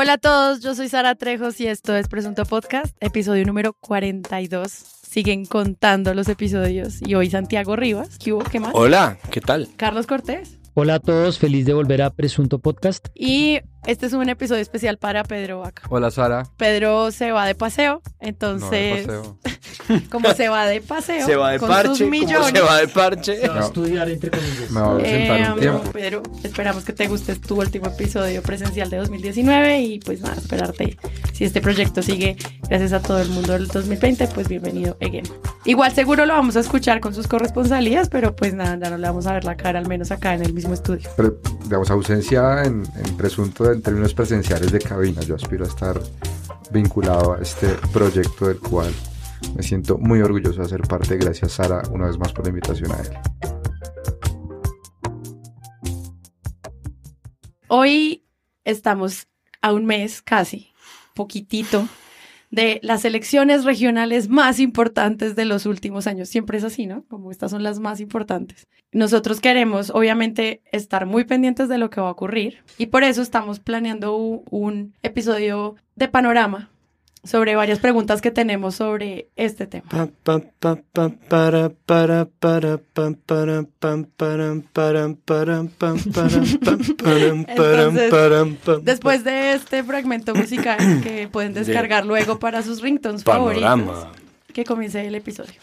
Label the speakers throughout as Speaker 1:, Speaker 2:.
Speaker 1: Hola a todos, yo soy Sara Trejos y esto es Presunto Podcast, episodio número 42. Siguen contando los episodios y hoy Santiago Rivas. ¿Qué hubo? ¿Qué más?
Speaker 2: Hola, ¿qué tal?
Speaker 1: Carlos Cortés.
Speaker 3: Hola a todos, feliz de volver a Presunto Podcast.
Speaker 1: Y este es un episodio especial para Pedro Vaca.
Speaker 4: Hola Sara.
Speaker 1: Pedro se va de paseo, entonces,
Speaker 4: No, de paseo.
Speaker 1: como se va de paseo,
Speaker 2: Se va de
Speaker 1: con
Speaker 2: parche,
Speaker 1: sus
Speaker 2: ¿cómo
Speaker 1: millones.
Speaker 2: se va de parche?
Speaker 3: Se va a estudiar entre comillas.
Speaker 4: Me voy a sentar
Speaker 1: Eh,
Speaker 4: un tiempo.
Speaker 1: Pedro, esperamos que te guste tu último episodio presencial de 2019 y pues nada, esperarte. Si este proyecto sigue gracias a todo el mundo del 2020, pues bienvenido again. Igual seguro lo vamos a escuchar con sus corresponsalías, pero pues nada, ya no le vamos a ver la cara, al menos acá en el mismo estudio.
Speaker 4: Pero, digamos, ausencia en, en presunto en términos presenciales de cabina. Yo aspiro a estar vinculado a este proyecto del cual me siento muy orgulloso de ser parte. Gracias Sara una vez más por la invitación a él.
Speaker 1: Hoy estamos a un mes casi, poquitito, de las elecciones regionales más importantes de los últimos años. Siempre es así, ¿no? Como estas son las más importantes. Nosotros queremos, obviamente, estar muy pendientes de lo que va a ocurrir y por eso estamos planeando un episodio de panorama sobre varias preguntas que tenemos sobre este tema. Entonces, Después de este fragmento musical que pueden descargar luego para sus ringtones favoritos. que comience el episodio.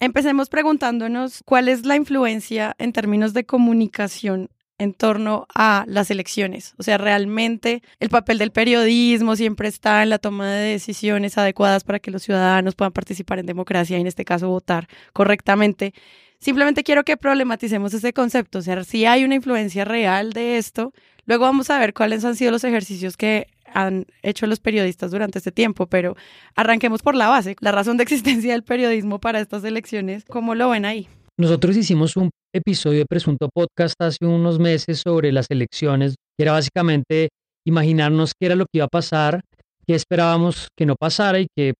Speaker 1: Empecemos preguntándonos cuál es la influencia en términos de comunicación en torno a las elecciones. O sea, realmente el papel del periodismo siempre está en la toma de decisiones adecuadas para que los ciudadanos puedan participar en democracia y en este caso votar correctamente. Simplemente quiero que problematicemos ese concepto, o sea, si hay una influencia real de esto, luego vamos a ver cuáles han sido los ejercicios que han hecho los periodistas durante este tiempo, pero arranquemos por la base, la razón de existencia del periodismo para estas elecciones, ¿cómo lo ven ahí?
Speaker 3: Nosotros hicimos un episodio de Presunto Podcast hace unos meses sobre las elecciones, que era básicamente imaginarnos qué era lo que iba a pasar, qué esperábamos que no pasara y qué,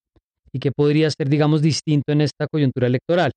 Speaker 3: y qué podría ser, digamos, distinto en esta coyuntura electoral.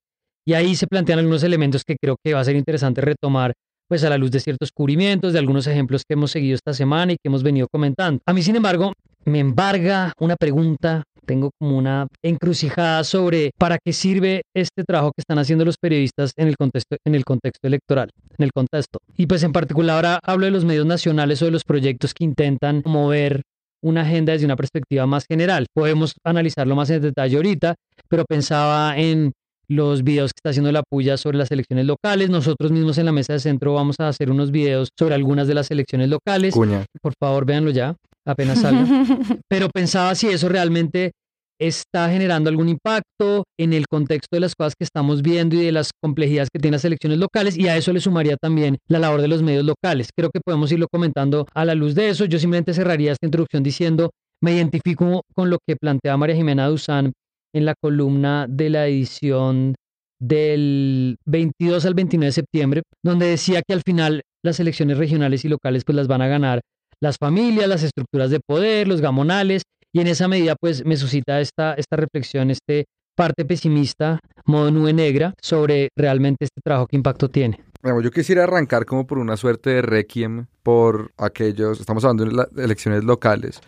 Speaker 3: Y ahí se plantean algunos elementos que creo que va a ser interesante retomar pues a la luz de ciertos cubrimientos, de algunos ejemplos que hemos seguido esta semana y que hemos venido comentando. A mí, sin embargo, me embarga una pregunta, tengo como una encrucijada sobre para qué sirve este trabajo que están haciendo los periodistas en el contexto, en el contexto electoral, en el contexto. Y pues en particular ahora hablo de los medios nacionales o de los proyectos que intentan mover una agenda desde una perspectiva más general. Podemos analizarlo más en detalle ahorita, pero pensaba en los videos que está haciendo la puya sobre las elecciones locales. Nosotros mismos en la mesa de centro vamos a hacer unos videos sobre algunas de las elecciones locales.
Speaker 4: Cuña.
Speaker 3: Por favor, véanlo ya, apenas salga. Pero pensaba si eso realmente está generando algún impacto en el contexto de las cosas que estamos viendo y de las complejidades que tienen las elecciones locales y a eso le sumaría también la labor de los medios locales. Creo que podemos irlo comentando a la luz de eso. Yo simplemente cerraría esta introducción diciendo, me identifico con lo que plantea María Jimena Duzán en la columna de la edición del 22 al 29 de septiembre, donde decía que al final las elecciones regionales y locales pues las van a ganar las familias, las estructuras de poder, los gamonales, y en esa medida pues me suscita esta, esta reflexión, este parte pesimista, modo nube negra, sobre realmente este trabajo que impacto tiene.
Speaker 4: Yo quisiera arrancar como por una suerte de requiem por aquellos, estamos hablando de elecciones locales,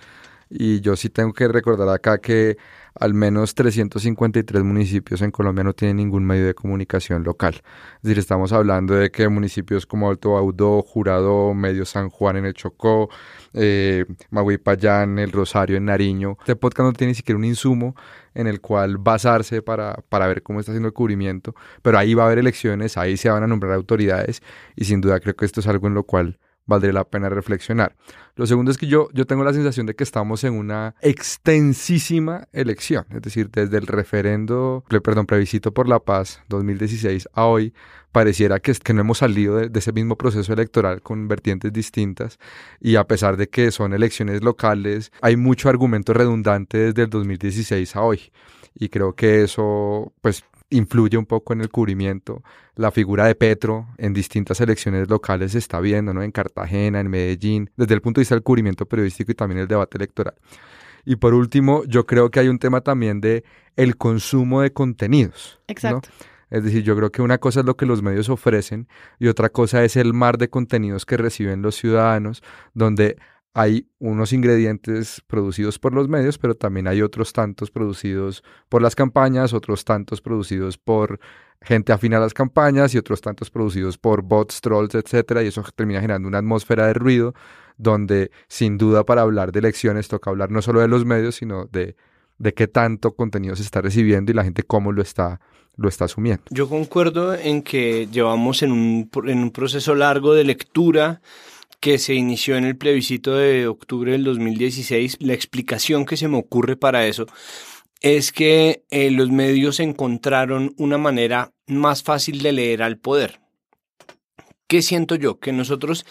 Speaker 4: y yo sí tengo que recordar acá que al menos 353 municipios en Colombia no tienen ningún medio de comunicación local. Es decir, estamos hablando de que municipios como Alto Baudó, Jurado, Medio San Juan en el Chocó, eh, Maguipayán, El Rosario en Nariño. Este podcast no tiene ni siquiera un insumo en el cual basarse para, para ver cómo está haciendo el cubrimiento, pero ahí va a haber elecciones, ahí se van a nombrar autoridades y sin duda creo que esto es algo en lo cual valdría la pena reflexionar. Lo segundo es que yo, yo tengo la sensación de que estamos en una extensísima elección, es decir, desde el referendo, perdón, plebiscito por la paz 2016 a hoy, pareciera que no hemos salido de, de ese mismo proceso electoral con vertientes distintas y a pesar de que son elecciones locales, hay mucho argumento redundante desde el 2016 a hoy y creo que eso pues influye un poco en el cubrimiento. La figura de Petro en distintas elecciones locales se está viendo, ¿no? En Cartagena, en Medellín, desde el punto de vista del cubrimiento periodístico y también el debate electoral. Y por último, yo creo que hay un tema también de el consumo de contenidos. ¿no?
Speaker 1: Exacto.
Speaker 4: Es decir, yo creo que una cosa es lo que los medios ofrecen y otra cosa es el mar de contenidos que reciben los ciudadanos, donde hay unos ingredientes producidos por los medios, pero también hay otros tantos producidos por las campañas, otros tantos producidos por gente afina a las campañas y otros tantos producidos por bots, trolls, etcétera, y eso termina generando una atmósfera de ruido donde sin duda para hablar de elecciones toca hablar no solo de los medios, sino de, de qué tanto contenido se está recibiendo y la gente cómo lo está, lo está asumiendo.
Speaker 2: Yo concuerdo en que llevamos en un, en un proceso largo de lectura que se inició en el plebiscito de octubre del 2016. La explicación que se me ocurre para eso es que eh, los medios encontraron una manera más fácil de leer al poder. ¿Qué siento yo? Que nosotros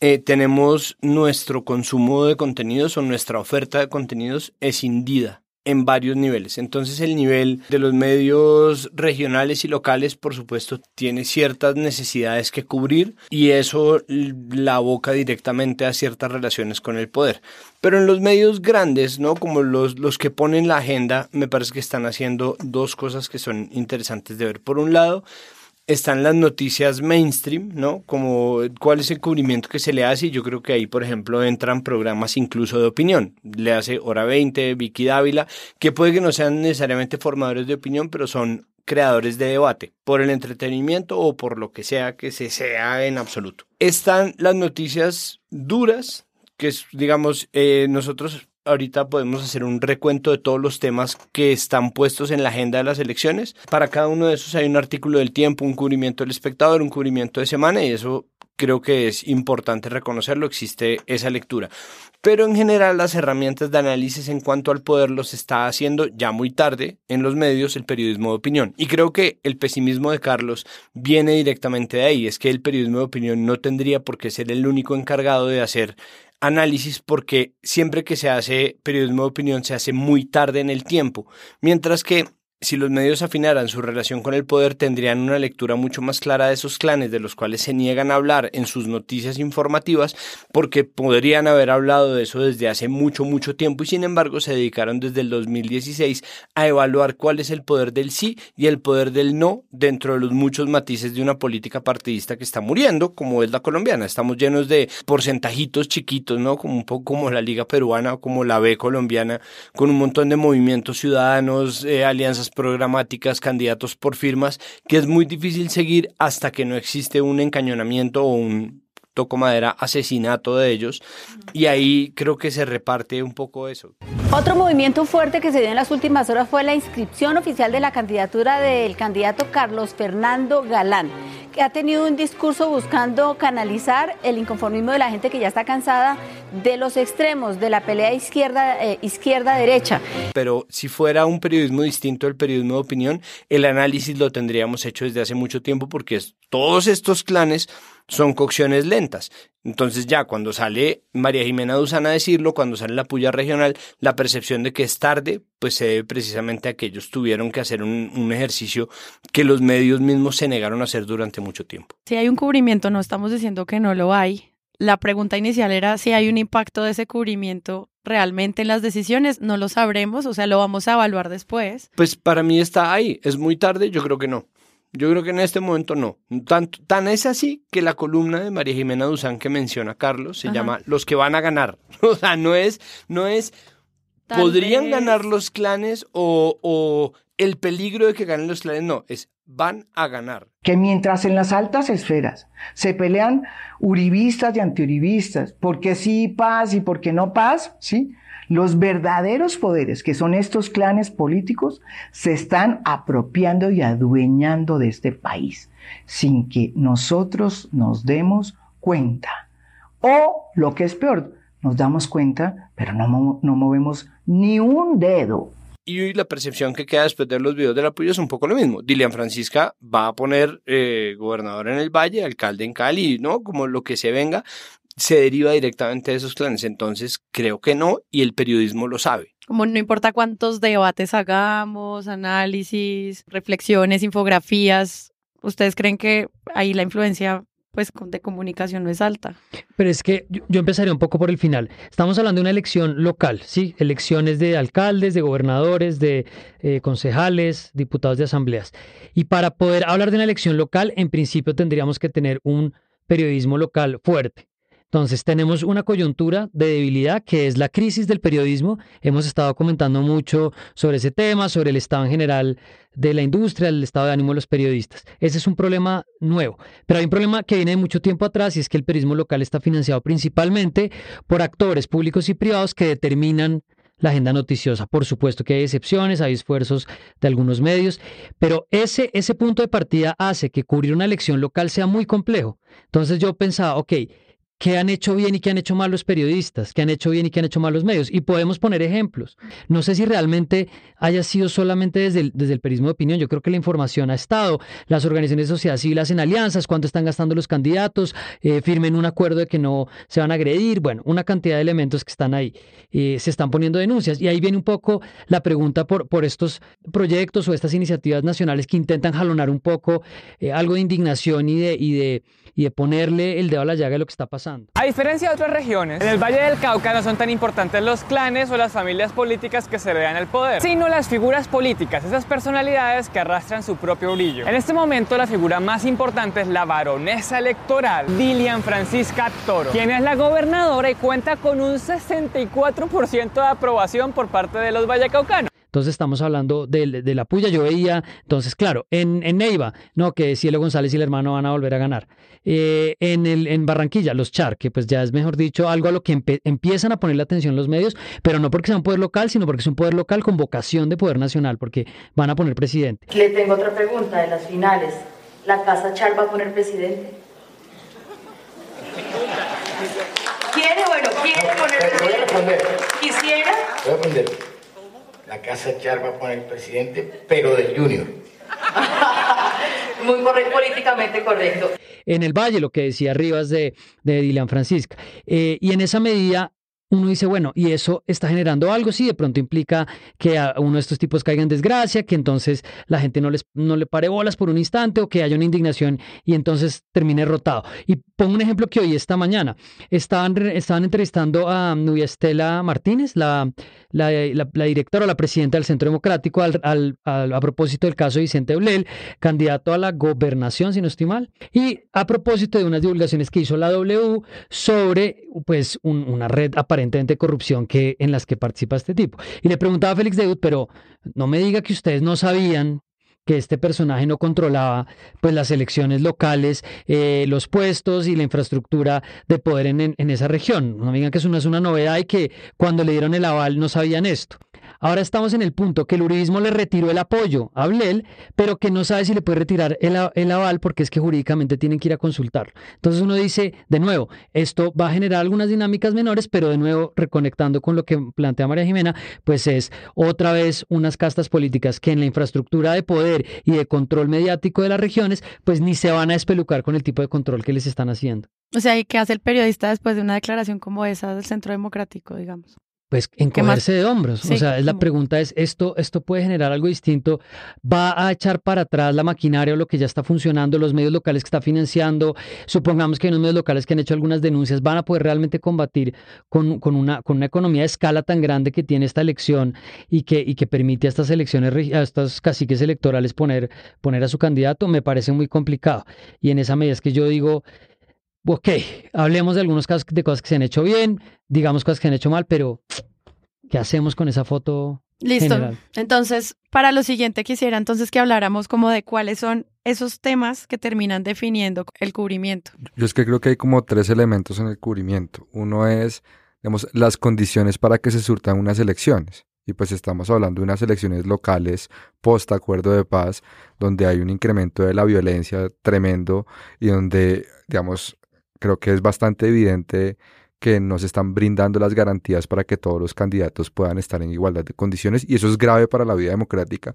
Speaker 2: eh, tenemos nuestro consumo de contenidos o nuestra oferta de contenidos escindida en varios niveles. Entonces el nivel de los medios regionales y locales, por supuesto, tiene ciertas necesidades que cubrir y eso la aboca directamente a ciertas relaciones con el poder. Pero en los medios grandes, ¿no? Como los, los que ponen la agenda, me parece que están haciendo dos cosas que son interesantes de ver. Por un lado, están las noticias mainstream, ¿no? Como cuál es el cubrimiento que se le hace. Y yo creo que ahí, por ejemplo, entran programas incluso de opinión. Le hace Hora 20, Vicky Dávila, que puede que no sean necesariamente formadores de opinión, pero son creadores de debate, por el entretenimiento o por lo que sea que se sea en absoluto. Están las noticias duras, que es, digamos, eh, nosotros ahorita podemos hacer un recuento de todos los temas que están puestos en la agenda de las elecciones. Para cada uno de esos hay un artículo del tiempo, un cubrimiento del espectador, un cubrimiento de semana y eso creo que es importante reconocerlo, existe esa lectura. Pero en general las herramientas de análisis en cuanto al poder los está haciendo ya muy tarde en los medios el periodismo de opinión. Y creo que el pesimismo de Carlos viene directamente de ahí, es que el periodismo de opinión no tendría por qué ser el único encargado de hacer análisis porque siempre que se hace periodismo de opinión se hace muy tarde en el tiempo, mientras que si los medios afinaran su relación con el poder, tendrían una lectura mucho más clara de esos clanes de los cuales se niegan a hablar en sus noticias informativas, porque podrían haber hablado de eso desde hace mucho, mucho tiempo y sin embargo se dedicaron desde el 2016 a evaluar cuál es el poder del sí y el poder del no dentro de los muchos matices de una política partidista que está muriendo, como es la colombiana. Estamos llenos de porcentajitos chiquitos, ¿no? Como un poco como la Liga Peruana o como la B colombiana, con un montón de movimientos ciudadanos, eh, alianzas programáticas, candidatos por firmas, que es muy difícil seguir hasta que no existe un encañonamiento o un toco madera asesinato de ellos y ahí creo que se reparte un poco eso.
Speaker 5: Otro movimiento fuerte que se dio en las últimas horas fue la inscripción oficial de la candidatura del candidato Carlos Fernando Galán, ha tenido un discurso buscando canalizar el inconformismo de la gente que ya está cansada de los extremos, de la pelea izquierda eh, izquierda derecha.
Speaker 2: Pero si fuera un periodismo distinto al periodismo de opinión, el análisis lo tendríamos hecho desde hace mucho tiempo porque todos estos clanes son cocciones lentas. Entonces ya cuando sale María Jimena Duzán a decirlo, cuando sale la puya regional, la percepción de que es tarde, pues se debe precisamente a que ellos tuvieron que hacer un, un, ejercicio que los medios mismos se negaron a hacer durante mucho tiempo.
Speaker 1: Si hay un cubrimiento, no estamos diciendo que no lo hay. La pregunta inicial era si hay un impacto de ese cubrimiento realmente en las decisiones. No lo sabremos, o sea, lo vamos a evaluar después.
Speaker 2: Pues para mí está ahí. Es muy tarde, yo creo que no. Yo creo que en este momento no. Tan, tan es así que la columna de María Jimena Duzán que menciona Carlos se
Speaker 1: Ajá.
Speaker 2: llama Los que van a ganar. O sea, no es, no es,
Speaker 1: Tal
Speaker 2: podrían
Speaker 1: vez.
Speaker 2: ganar los clanes o, o el peligro de que ganen los clanes, no, es van a ganar.
Speaker 6: que mientras en las altas esferas se pelean uribistas y antiuribistas, porque sí paz y porque no paz, ¿sí? Los verdaderos poderes, que son estos clanes políticos, se están apropiando y adueñando de este país, sin que nosotros nos demos cuenta. O, lo que es peor, nos damos cuenta, pero no, no movemos ni un dedo.
Speaker 2: Y la percepción que queda después de los videos del apoyo es un poco lo mismo. Dilian Francisca va a poner eh, gobernador en el Valle, alcalde en Cali, ¿no? Como lo que se venga, se deriva directamente de esos clanes. Entonces, creo que no, y el periodismo lo sabe.
Speaker 1: Como no importa cuántos debates hagamos, análisis, reflexiones, infografías, ¿ustedes creen que ahí la influencia pues de comunicación no es alta.
Speaker 3: Pero es que yo, yo empezaría un poco por el final. Estamos hablando de una elección local, ¿sí? Elecciones de alcaldes, de gobernadores, de eh, concejales, diputados de asambleas. Y para poder hablar de una elección local, en principio tendríamos que tener un periodismo local fuerte. Entonces tenemos una coyuntura de debilidad que es la crisis del periodismo. Hemos estado comentando mucho sobre ese tema, sobre el estado en general de la industria, el estado de ánimo de los periodistas. Ese es un problema nuevo. Pero hay un problema que viene de mucho tiempo atrás y es que el periodismo local está financiado principalmente por actores públicos y privados que determinan la agenda noticiosa. Por supuesto que hay excepciones, hay esfuerzos de algunos medios, pero ese, ese punto de partida hace que cubrir una elección local sea muy complejo. Entonces yo pensaba, ok, qué han hecho bien y qué han hecho mal los periodistas, qué han hecho bien y qué han hecho mal los medios. Y podemos poner ejemplos. No sé si realmente haya sido solamente desde el, desde el periodismo de opinión. Yo creo que la información ha estado. Las organizaciones de sociedad civil hacen alianzas, cuánto están gastando los candidatos, eh, firmen un acuerdo de que no se van a agredir. Bueno, una cantidad de elementos que están ahí. Eh, se están poniendo denuncias. Y ahí viene un poco la pregunta por, por estos proyectos o estas iniciativas nacionales que intentan jalonar un poco eh, algo de indignación y de, y, de, y de ponerle el dedo a la llaga de lo que está pasando.
Speaker 7: A diferencia de otras regiones, en el Valle del Cauca no son tan importantes los clanes o las familias políticas que se le dan el poder, sino las figuras políticas, esas personalidades que arrastran su propio brillo. En este momento la figura más importante es la baronesa electoral Dilian Francisca Toro, quien es la gobernadora y cuenta con un 64% de aprobación por parte de los vallecaucanos.
Speaker 3: Entonces estamos hablando de, de, la puya. Yo veía, entonces, claro, en, en Neiva, no, que Cielo González y el hermano van a volver a ganar. Eh, en, el, en Barranquilla, los Char, que pues ya es mejor dicho, algo a lo que empiezan a ponerle atención los medios, pero no porque sea un poder local, sino porque es un poder local con vocación de poder nacional, porque van a poner presidente.
Speaker 8: Le tengo otra pregunta de las finales. ¿La Casa Char va a poner presidente? ¿Quiere? Bueno, ¿quiere poner presidente? ¿Quisiera?
Speaker 9: Voy a responder la Casa Char va a poner presidente, pero del Junior.
Speaker 8: Muy correcto, políticamente correcto.
Speaker 3: En el Valle, lo que decía Rivas de, de Dilian Francisca. Eh, y en esa medida, uno dice, bueno, y eso está generando algo, sí, de pronto implica que a uno de estos tipos caiga en desgracia, que entonces la gente no, les, no le pare bolas por un instante o que haya una indignación y entonces termine rotado. Y pongo un ejemplo que hoy, esta mañana, estaban, estaban entrevistando a Nubia Estela Martínez, la, la, directora o la presidenta del Centro Democrático, al, al, a propósito del caso de Vicente Eulel, candidato a la gobernación, si no estoy mal, y a propósito de unas divulgaciones que hizo la W sobre pues un, una red aparentemente de corrupción que, en las que participa este tipo. Y le preguntaba a Félix Deud, pero no me diga que ustedes no sabían que este personaje no controlaba pues las elecciones locales, eh, los puestos y la infraestructura de poder en, en, esa región. No digan que eso no es una novedad y que cuando le dieron el aval no sabían esto. Ahora estamos en el punto que el uribismo le retiró el apoyo a Blel, pero que no sabe si le puede retirar el, el, aval porque es que jurídicamente tienen que ir a consultarlo. Entonces uno dice, de nuevo, esto va a generar algunas dinámicas menores, pero de nuevo, reconectando con lo que plantea María Jimena, pues es otra vez unas castas políticas que en la infraestructura de poder y de control mediático de las regiones, pues ni se van a espelucar con el tipo de control que les están haciendo.
Speaker 1: O sea, ¿y qué hace el periodista después de una declaración como esa del Centro Democrático, digamos?
Speaker 3: Pues encogerse de hombros. Sí, o sea, es la pregunta es, ¿esto, ¿esto puede generar algo distinto? ¿Va a echar para atrás la maquinaria o lo que ya está funcionando, los medios locales que está financiando? Supongamos que hay unos medios locales que han hecho algunas denuncias, ¿van a poder realmente combatir con, con, una, con una economía de escala tan grande que tiene esta elección y que, y que permite a estas elecciones, a estos caciques electorales poner, poner a su candidato? Me parece muy complicado. Y en esa medida es que yo digo, ok, hablemos de algunos casos de cosas que se han hecho bien, digamos cosas que se han hecho mal, pero ¿qué hacemos con esa foto?
Speaker 1: Listo.
Speaker 3: General?
Speaker 1: Entonces, para lo siguiente quisiera entonces que habláramos como de cuáles son esos temas que terminan definiendo el cubrimiento.
Speaker 4: Yo es que creo que hay como tres elementos en el cubrimiento. Uno es, digamos, las condiciones para que se surtan unas elecciones. Y pues estamos hablando de unas elecciones locales post acuerdo de paz, donde hay un incremento de la violencia tremendo y donde, digamos, creo que es bastante evidente que no se están brindando las garantías para que todos los candidatos puedan estar en igualdad de condiciones y eso es grave para la vida democrática.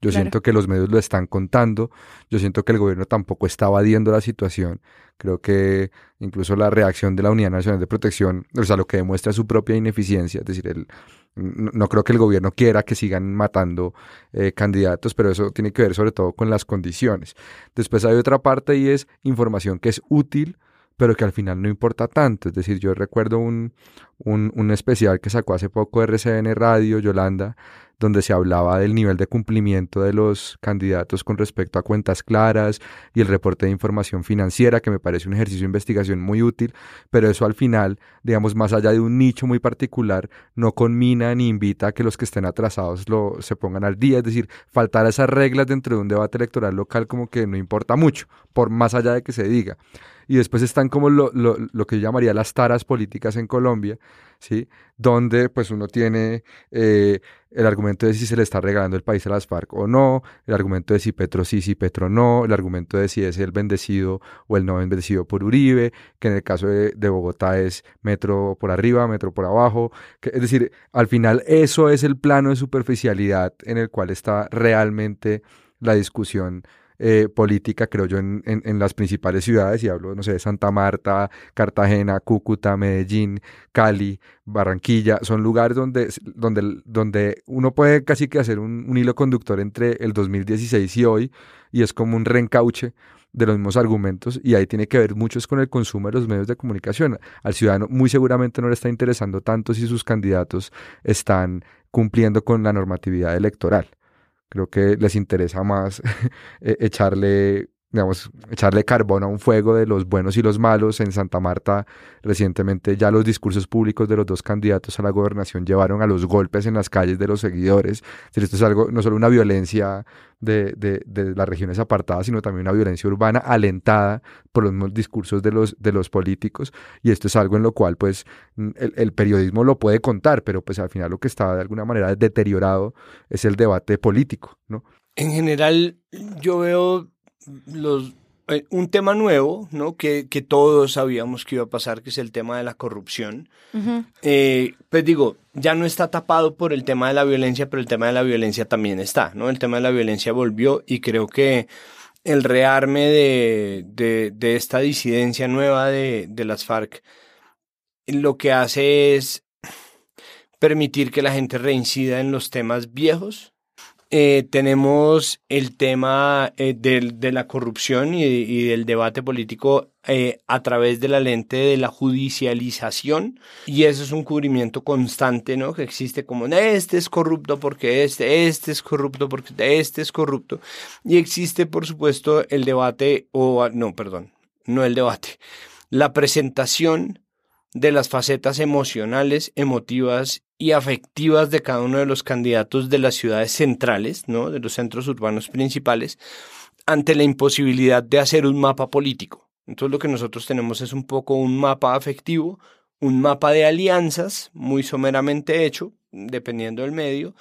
Speaker 4: Yo siento que los medios lo están contando, yo siento que el gobierno tampoco está evadiendo la situación. Creo que incluso la reacción de la Unidad Nacional de Protección, o sea, lo que demuestra su propia ineficiencia, es decir, el, no, creo que el gobierno quiera que sigan matando eh, candidatos, pero eso tiene que ver sobre todo con las condiciones. Después hay otra parte y es información que es útil pero que al final no importa tanto. Es decir, yo recuerdo un, un, un, especial que sacó hace poco RCN Radio, Yolanda, donde se hablaba del nivel de cumplimiento de los candidatos con respecto a cuentas claras y el reporte de información financiera, que me parece un ejercicio de investigación muy útil, pero eso al final, digamos, más allá de un nicho muy particular, no conmina ni invita a que los que estén atrasados lo, se pongan al día. Es decir, faltar esas reglas dentro de un debate electoral local como que no importa mucho, por más allá de que se diga y después están como lo, lo, lo, que yo llamaría las taras políticas en Colombia, ¿sí? Donde pues uno tiene eh, el argumento de si se le está regalando el país a las FARC o no, el argumento de si Petro sí, si Petro no, el argumento de si es el bendecido o el no bendecido por Uribe, que en el caso de, de Bogotá es metro por arriba, metro por abajo, es decir, al final eso es el plano de superficialidad en el cual está realmente la discusión eh, política, creo yo, en, en, las principales ciudades, y hablo, no sé, de Santa Marta, Cartagena, Cúcuta, Medellín, Cali, Barranquilla, son lugares donde, donde, donde uno puede casi que hacer un, un hilo conductor entre el 2016 y hoy, y es como un reencauche de los mismos argumentos y ahí tiene que ver mucho con el consumo de los medios de comunicación. Al ciudadano muy seguramente no le está interesando tanto si sus candidatos están cumpliendo con la normatividad electoral. Creo que les interesa más e-, echarle digamos, echarle carbón a un fuego de los buenos y los malos. En Santa Marta, recientemente, ya los discursos públicos de los dos candidatos a la gobernación llevaron a los golpes en las calles de los seguidores. esto es algo, no solo una violencia de, de, de, las regiones apartadas, sino también una violencia urbana alentada por los discursos de los, de los políticos. Y esto es algo en lo cual, pues, el, el periodismo lo puede contar, pero pues al final lo que está de alguna manera deteriorado es el debate político, ¿no?
Speaker 2: En general, yo veo los, eh, un tema nuevo, ¿no? Que, que, todos sabíamos que iba a pasar, que es el tema de la corrupción. Eh, pues digo, ya no está tapado por el tema de la violencia, pero el tema de la violencia también está, ¿no? El tema de la violencia volvió y creo que el rearme de, de, de esta disidencia nueva de, de las FARC lo que hace es permitir que la gente reincida en los temas viejos eh, tenemos el tema eh, de la corrupción y, del debate político eh, a través de la lente de la judicialización y eso es un cubrimiento constante, ¿no? Que existe como este es corrupto porque este, este es corrupto porque este es corrupto y existe por supuesto el debate o no, perdón, no el debate, la presentación de las facetas emocionales, emotivas y afectivas de cada uno de los candidatos de las ciudades centrales, ¿no? de los centros urbanos principales, ante la imposibilidad de hacer un mapa político. Entonces lo que nosotros tenemos es un poco un mapa afectivo, un mapa de alianzas muy someramente hecho, dependiendo del medio.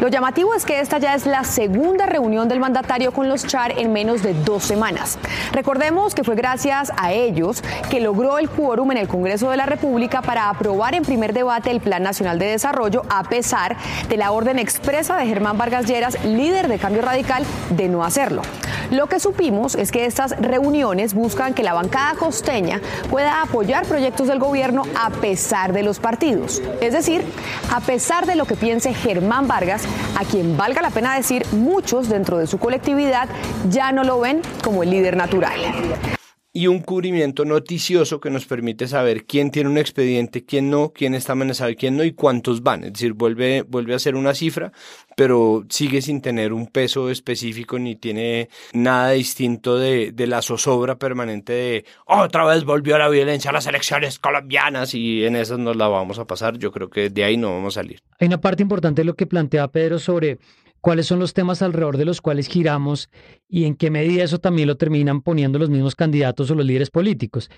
Speaker 10: Lo llamativo es que esta ya es la segunda reunión del mandatario con los Char en menos de dos semanas. Recordemos que fue gracias a ellos que logró el quórum en el Congreso de la República para aprobar en primer debate el Plan Nacional de Desarrollo, a pesar de la orden expresa de Germán Vargas Lleras, líder de Cambio Radical, de no hacerlo. Lo que supimos es que estas reuniones buscan que la bancada costeña pueda apoyar proyectos del gobierno a pesar de los partidos. Es decir, a pesar de lo que piense Germán Vargas, a quien valga la pena decir, muchos dentro de su colectividad ya no lo ven como el líder natural
Speaker 2: y un cubrimiento noticioso que nos permite saber quién tiene un expediente, quién no, quién está amenazado y quién no y cuántos van. Es decir, vuelve, vuelve a ser una cifra, pero sigue sin tener un peso específico ni tiene nada distinto de, de la zozobra permanente de otra vez volvió la violencia a las elecciones colombianas y en esas nos la vamos a pasar. Yo creo que de ahí no vamos a salir.
Speaker 3: Hay una parte importante de lo que plantea Pedro sobre cuáles son los temas alrededor de los cuales giramos y en qué medida eso también lo terminan poniendo los mismos candidatos o los líderes políticos.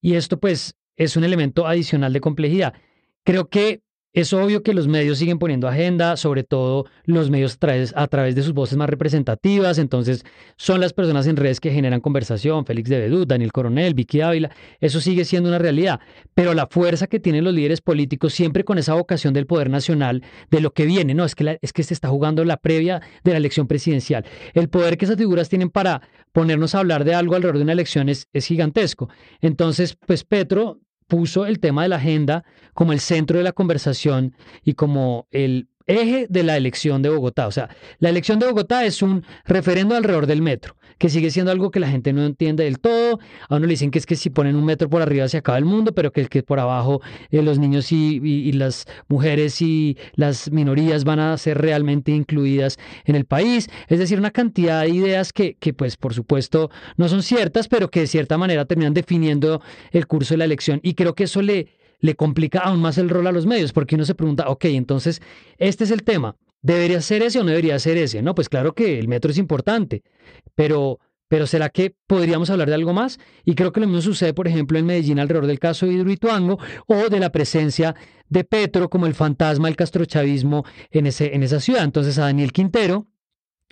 Speaker 3: Y esto pues es un elemento adicional de complejidad. Creo que es obvio que los medios siguen poniendo agenda, sobre todo los medios a través, de sus voces más representativas, entonces son las personas en redes que generan conversación, Félix de Bedú, Daniel Coronel, Vicky Ávila, eso sigue siendo una realidad, pero la fuerza que tienen los líderes políticos siempre con esa vocación del poder nacional, de lo que viene, no, es que, es que se está jugando la previa de la elección presidencial. El poder que esas figuras tienen para ponernos a hablar de algo alrededor de una elección es, es gigantesco. Entonces, pues Petro puso el tema de la agenda como el centro de la conversación y como el eje de la elección de Bogotá. O sea, la elección de Bogotá es un referendo alrededor del metro, que sigue siendo algo que la gente no entiende del todo. A uno le dicen que es que si ponen un metro por arriba se acaba el mundo, pero que que por abajo eh, los niños y, las mujeres y las minorías van a ser realmente incluidas en el país. Es decir, una cantidad de ideas que, que pues por supuesto no son ciertas, pero que de cierta manera terminan definiendo el curso de la elección. Y creo que eso le le complica aún más el rol a los medios, porque uno se pregunta, ok, entonces, este es el tema, ¿debería ser ese o no debería ser ese? No, pues claro que el metro es importante, pero, pero ¿será que podríamos hablar de algo más? Y creo que lo mismo sucede, por ejemplo, en Medellín alrededor del caso de Hidroituango o de la presencia de Petro como el fantasma del castrochavismo en, ese, en esa ciudad. Entonces, a Daniel Quintero,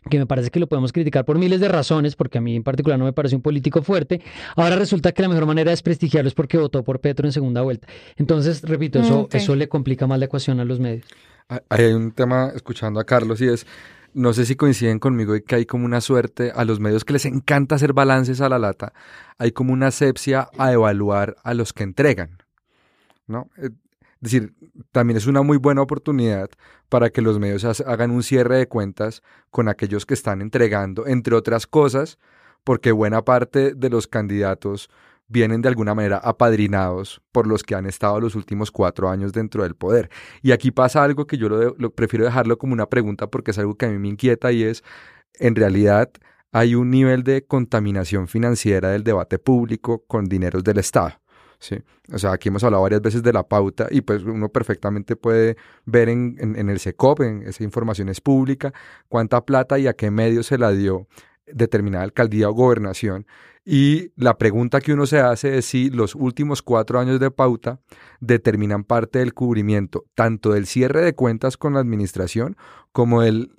Speaker 3: que me parece que lo podemos criticar por miles de razones, porque a mí en particular no me parece un político fuerte, ahora resulta que la mejor manera de desprestigiarlo es porque votó por Petro en segunda vuelta. Entonces, repito, eso, mm, eso le complica más la ecuación a los medios.
Speaker 4: Hay un tema, escuchando a Carlos, y es, no sé si coinciden conmigo y que hay como una suerte a los medios que les encanta hacer balances a la lata, hay como una asepsia a evaluar a los que entregan. ¿no? Eh, es decir, también es una muy buena oportunidad para que los medios hagan un cierre de cuentas con aquellos que están entregando, entre otras cosas, porque buena parte de los candidatos vienen de alguna manera apadrinados por los que han estado los últimos cuatro años dentro del poder. Y aquí pasa algo que yo lo, prefiero dejarlo como una pregunta porque es algo que a mí me inquieta y es, en realidad, hay un nivel de contaminación financiera del debate público con dineros del Estado. Sí, o sea, aquí hemos hablado varias veces de la pauta y pues uno perfectamente puede ver en, en, el SECOP, en esa información es pública, cuánta plata y a qué medio se la dio determinada alcaldía o gobernación. Y la pregunta que uno se hace es si los últimos cuatro años de pauta determinan parte del cubrimiento, tanto del cierre de cuentas con la administración como el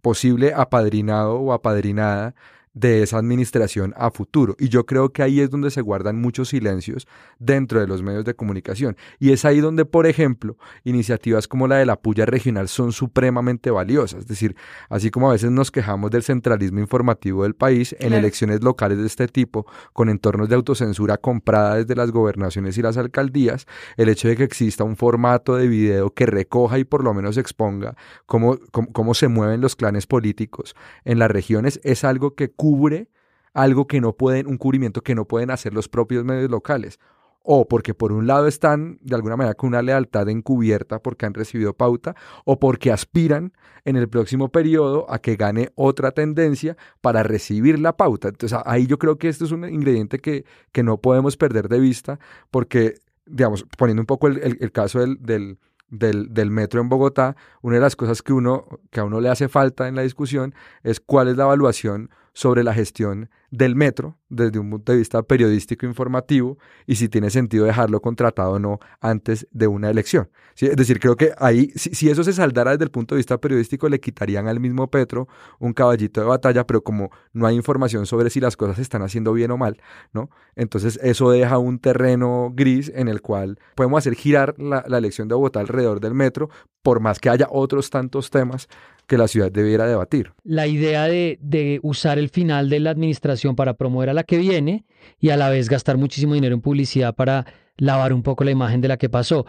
Speaker 4: posible apadrinado o apadrinada de esa administración a futuro. Y yo creo que ahí es donde se guardan muchos silencios dentro de los medios de comunicación. Y es ahí donde, por ejemplo, iniciativas como la de la puya regional son supremamente valiosas. Es decir, así como a veces nos quejamos del centralismo informativo del país, en elecciones locales de este tipo, con entornos de autocensura comprada desde las gobernaciones y las alcaldías, el hecho de que exista un formato de video que recoja y por lo menos exponga cómo, cómo, cómo se mueven los clanes políticos en las regiones es algo que cubre algo que no pueden, un cubrimiento que no pueden hacer los propios medios locales. O porque por un lado están de alguna manera con una lealtad encubierta porque han recibido pauta, o porque aspiran en el próximo periodo a que gane otra tendencia para recibir la pauta. Entonces ahí yo creo que esto es un ingrediente que, que no podemos perder de vista porque, digamos, poniendo un poco el, caso del, del del, del, metro en Bogotá, una de las cosas que, uno, que a uno le hace falta en la discusión es cuál es la evaluación sobre la gestión del metro desde un punto de vista periodístico informativo y si tiene sentido dejarlo contratado o no antes de una elección. Es decir, creo que ahí, si, eso se saldara desde el punto de vista periodístico, le quitarían al mismo Petro un caballito de batalla, pero como no hay información sobre si las cosas se están haciendo bien o mal, ¿no? Entonces eso deja un terreno gris en el cual podemos hacer girar la, la elección de Bogotá alrededor del metro, por más que haya otros tantos temas que la ciudad debiera debatir.
Speaker 3: La idea de, de, usar el final de la administración para promover a la que viene y a la vez gastar muchísimo dinero en publicidad para lavar un poco la imagen de la que pasó.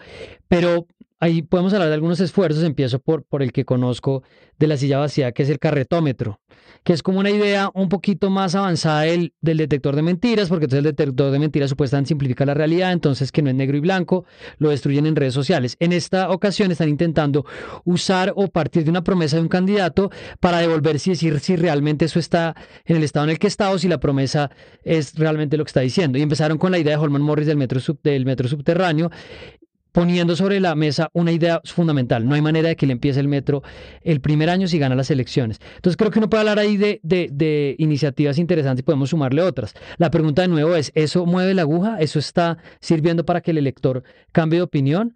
Speaker 3: Pero ahí podemos hablar de algunos esfuerzos. Empiezo por, por el que conozco de la silla vacía, que es el carretómetro que es como una idea un poquito más avanzada del, del detector de mentiras, porque entonces el detector de mentiras supuestamente simplifica la realidad, entonces que no es negro y blanco, lo destruyen en redes sociales. En esta ocasión están intentando usar o partir de una promesa de un candidato para devolver si decir si realmente eso está en el estado en el que está o si la promesa es realmente lo que está diciendo. Y empezaron con la idea de Holman Morris del metro, del metro subterráneo poniendo sobre la mesa una idea fundamental. No hay manera de que le empiece el metro el primer año si gana las elecciones. Entonces creo que uno puede hablar ahí de, de, iniciativas interesantes y podemos sumarle otras. La pregunta de nuevo es, ¿eso mueve la aguja? ¿Eso está sirviendo para que el elector cambie de opinión?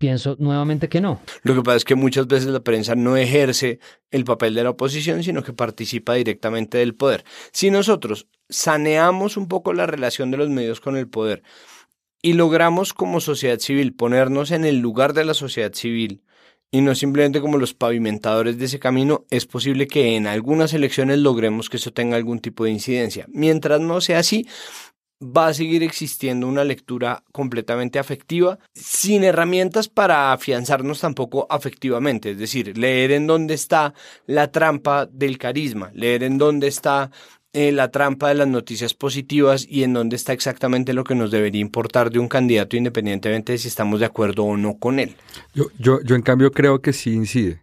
Speaker 3: pienso nuevamente que no.
Speaker 2: Lo que pasa es que muchas veces la prensa no ejerce el papel de la oposición, sino que participa directamente del poder. Si nosotros saneamos un poco la relación de los medios con el poder y logramos como sociedad civil ponernos en el lugar de la sociedad civil, y no simplemente como los pavimentadores de ese camino, es posible que en algunas elecciones logremos que eso tenga algún tipo de incidencia. Mientras no sea así, va a seguir existiendo una lectura completamente afectiva, sin herramientas para afianzarnos tampoco afectivamente, es decir, leer en dónde está la trampa del carisma, leer en dónde está eh, la trampa de las noticias positivas y en dónde está exactamente lo que nos debería importar de un candidato independientemente de si estamos de acuerdo o no con él.
Speaker 4: Yo, yo, yo en cambio creo que sí incide.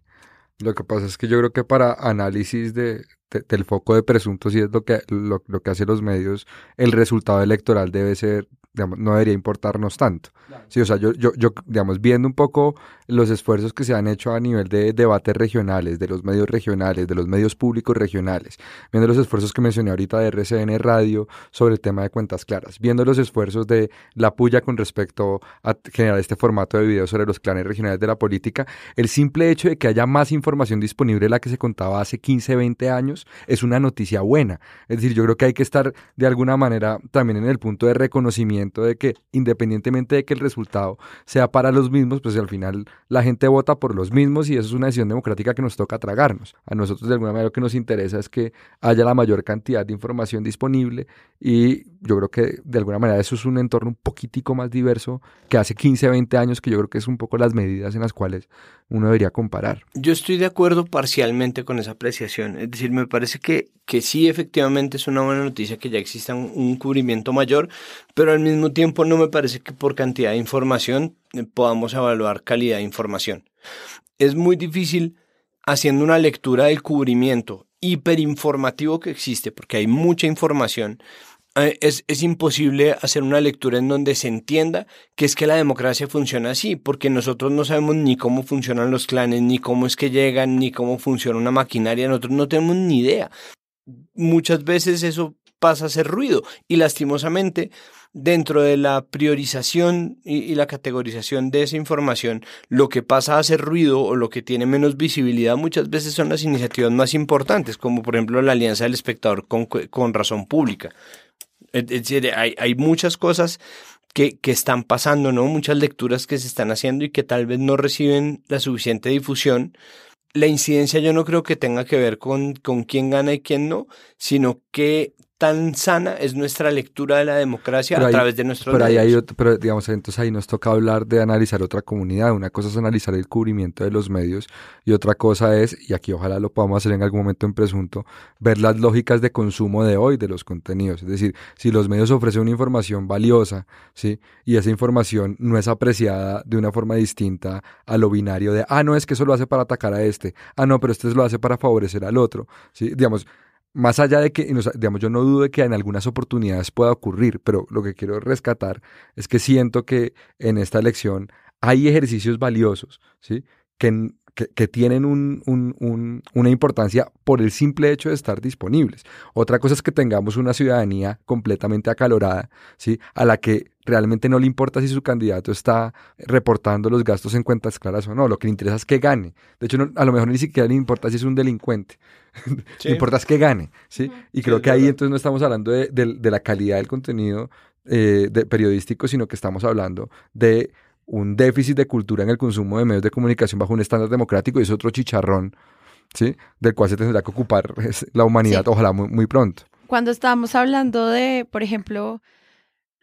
Speaker 4: Lo que pasa es que yo creo que para análisis de, del foco de presuntos y es lo que, lo, lo que hacen los medios, el resultado electoral debe ser no debería importarnos tanto. Sí, o sea, yo, yo, yo, digamos, viendo un poco los esfuerzos que se han hecho a nivel de debates regionales, de los medios regionales, de los medios públicos regionales, viendo los esfuerzos que mencioné ahorita de RCN Radio sobre el tema de cuentas claras, viendo los esfuerzos de la puya con respecto a generar este formato de video sobre los clanes regionales de la política, el simple hecho de que haya más información disponible de la que se contaba hace 15, 20 años es una noticia buena. Es decir, yo creo que hay que estar de alguna manera también en el punto de reconocimiento de que independientemente de que el resultado sea para los mismos, pues al final la gente vota por los mismos y eso es una decisión democrática que nos toca tragarnos. A nosotros de alguna manera lo que nos interesa es que haya la mayor cantidad de información disponible y yo creo que de alguna manera eso es un entorno un poquitico más diverso que hace 15, 20 años, que yo creo que es un poco las medidas en las cuales uno debería comparar.
Speaker 2: Yo estoy de acuerdo parcialmente con esa apreciación. Es decir, me parece que, que sí, efectivamente es una buena noticia que ya exista un, cubrimiento mayor, pero al mismo tiempo no me parece que por cantidad de información eh, podamos evaluar calidad de información. Es muy difícil haciendo una lectura del cubrimiento hiperinformativo que existe, porque hay mucha información, eh, es, es, imposible hacer una lectura en donde se entienda que es que la democracia funciona así, porque nosotros no sabemos ni cómo funcionan los clanes, ni cómo es que llegan, ni cómo funciona una maquinaria, nosotros no tenemos ni idea. Muchas veces eso pasa a ser ruido y lastimosamente dentro de la priorización y, la categorización de esa información, lo que pasa a ser ruido o lo que tiene menos visibilidad muchas veces son las iniciativas más importantes, como por ejemplo la Alianza del Espectador con, con Razón Pública. Es decir, hay, hay muchas cosas que, que, están pasando, ¿no? Muchas lecturas que se están haciendo y que tal vez no reciben la suficiente difusión. La incidencia yo no creo que tenga que ver con, con quién gana y quién no, sino que tan sana es nuestra lectura de la democracia a través de nuestros
Speaker 4: pero ahí hay otro, pero digamos entonces ahí nos toca hablar de analizar otra comunidad. Una cosa es analizar el cubrimiento de los medios y otra cosa es y aquí ojalá lo podamos hacer en algún momento en presunto ver las lógicas de consumo de hoy de los contenidos. Es decir si los medios ofrecen una información valiosa sí y esa información no es apreciada de una forma distinta a lo binario de ah no es que eso lo hace para atacar a este. Ah no pero este lo hace para favorecer al otro sí digamos más allá de que, digamos, yo no dudo de que en algunas oportunidades pueda ocurrir, pero lo que quiero rescatar es que siento que en esta elección hay ejercicios valiosos, ¿sí? Que, que, tienen un, un, una importancia por el simple hecho de estar disponibles. Otra cosa es que tengamos una ciudadanía completamente acalorada, ¿sí? A la que realmente no le importa si su candidato está reportando los gastos en cuentas claras o no. Lo que le interesa es que gane. De hecho, a lo mejor ni siquiera le importa si es un delincuente. lo importa es que gane. ¿sí? Y creo que ahí entonces no estamos hablando de, de, la calidad del contenido eh, de periodístico, sino que estamos hablando de un déficit de cultura en el consumo de medios de comunicación bajo un estándar democrático y es otro chicharrón, ¿sí? Del cual se tendrá que ocupar la humanidad, ojalá muy, muy pronto.
Speaker 1: Cuando estábamos hablando de, por ejemplo,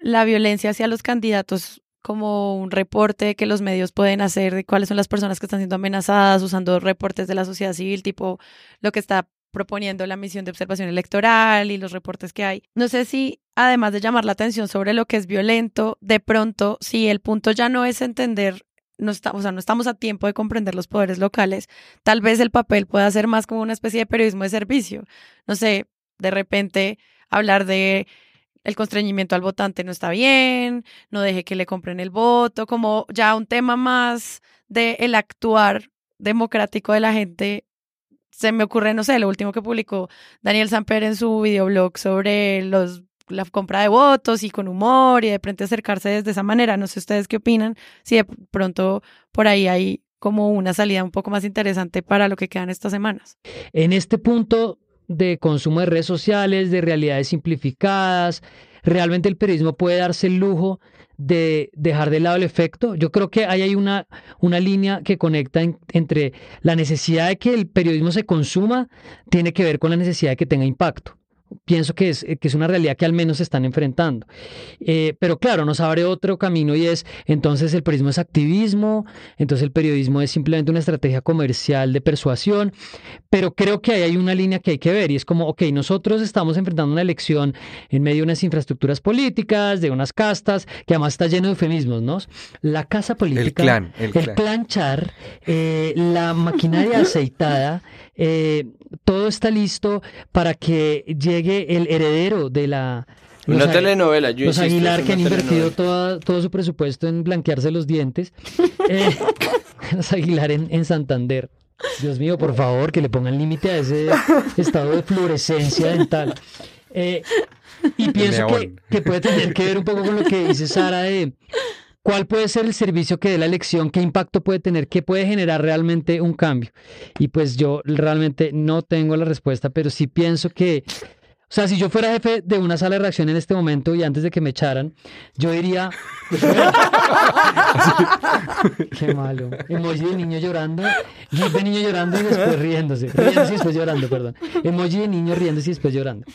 Speaker 1: la violencia hacia los candidatos como un reporte que los medios pueden hacer de cuáles son las personas que están siendo amenazadas usando reportes de la sociedad civil, tipo lo que está proponiendo la misión de observación electoral y los reportes que hay. No sé si, además de llamar la atención sobre lo que es violento, de pronto, si el punto ya no es entender, no o sea, no estamos a tiempo de comprender los poderes locales, tal vez el papel pueda ser más como una especie de periodismo de servicio. No sé, de repente hablar de el constreñimiento al votante no está bien, no deje que le compren el voto, como ya un tema más de el actuar democrático de la gente. Se me ocurre, no sé, lo último que publicó Daniel Samper en su videoblog sobre los la compra de votos y con humor y de pronto acercarse desde esa manera. No sé ustedes qué opinan, si de pronto por ahí hay como una salida un poco más interesante para lo que quedan estas semanas.
Speaker 3: En este punto de consumo de redes sociales, de realidades simplificadas, realmente el periodismo puede darse el lujo de dejar de lado el efecto. Yo creo que ahí hay una, una línea que conecta entre la necesidad de que el periodismo se consuma, tiene que ver con la necesidad de que tenga impacto pienso que es, que es una realidad que al menos se están enfrentando. Eh, pero claro, nos abre otro camino y es, entonces el periodismo es activismo, entonces el periodismo es simplemente una estrategia comercial de persuasión, pero creo que ahí hay una línea que hay que ver y es como, ok, nosotros estamos enfrentando una elección en medio de unas infraestructuras políticas, de unas castas, que además está lleno de eufemismos, ¿no? La casa política,
Speaker 4: el clan, el,
Speaker 3: planchar, eh, la maquinaria aceitada, eh, todo está listo para que llegue el heredero de la...
Speaker 2: Una telenovela, yo
Speaker 3: Los Aguilar que han invertido todo su presupuesto en blanquearse los dientes. Eh, los Aguilar en, Santander. Dios mío, por favor, que le pongan límite a ese estado de fluorescencia dental. Eh, y pienso que, que, puede tener que ver un poco con lo que dice Sara de ¿Cuál puede ser el servicio que dé la elección? ¿Qué impacto puede tener? ¿Qué puede generar realmente un cambio? Y pues yo realmente no tengo la respuesta, pero sí pienso que, o sea, si yo fuera jefe de una sala de reacción en este momento y antes de que me echaran, yo diría... Qué malo. Emoji de niño llorando, GIF de niño llorando y después riéndose. Riéndose y después llorando, perdón. Emoji de niño riéndose y después llorando.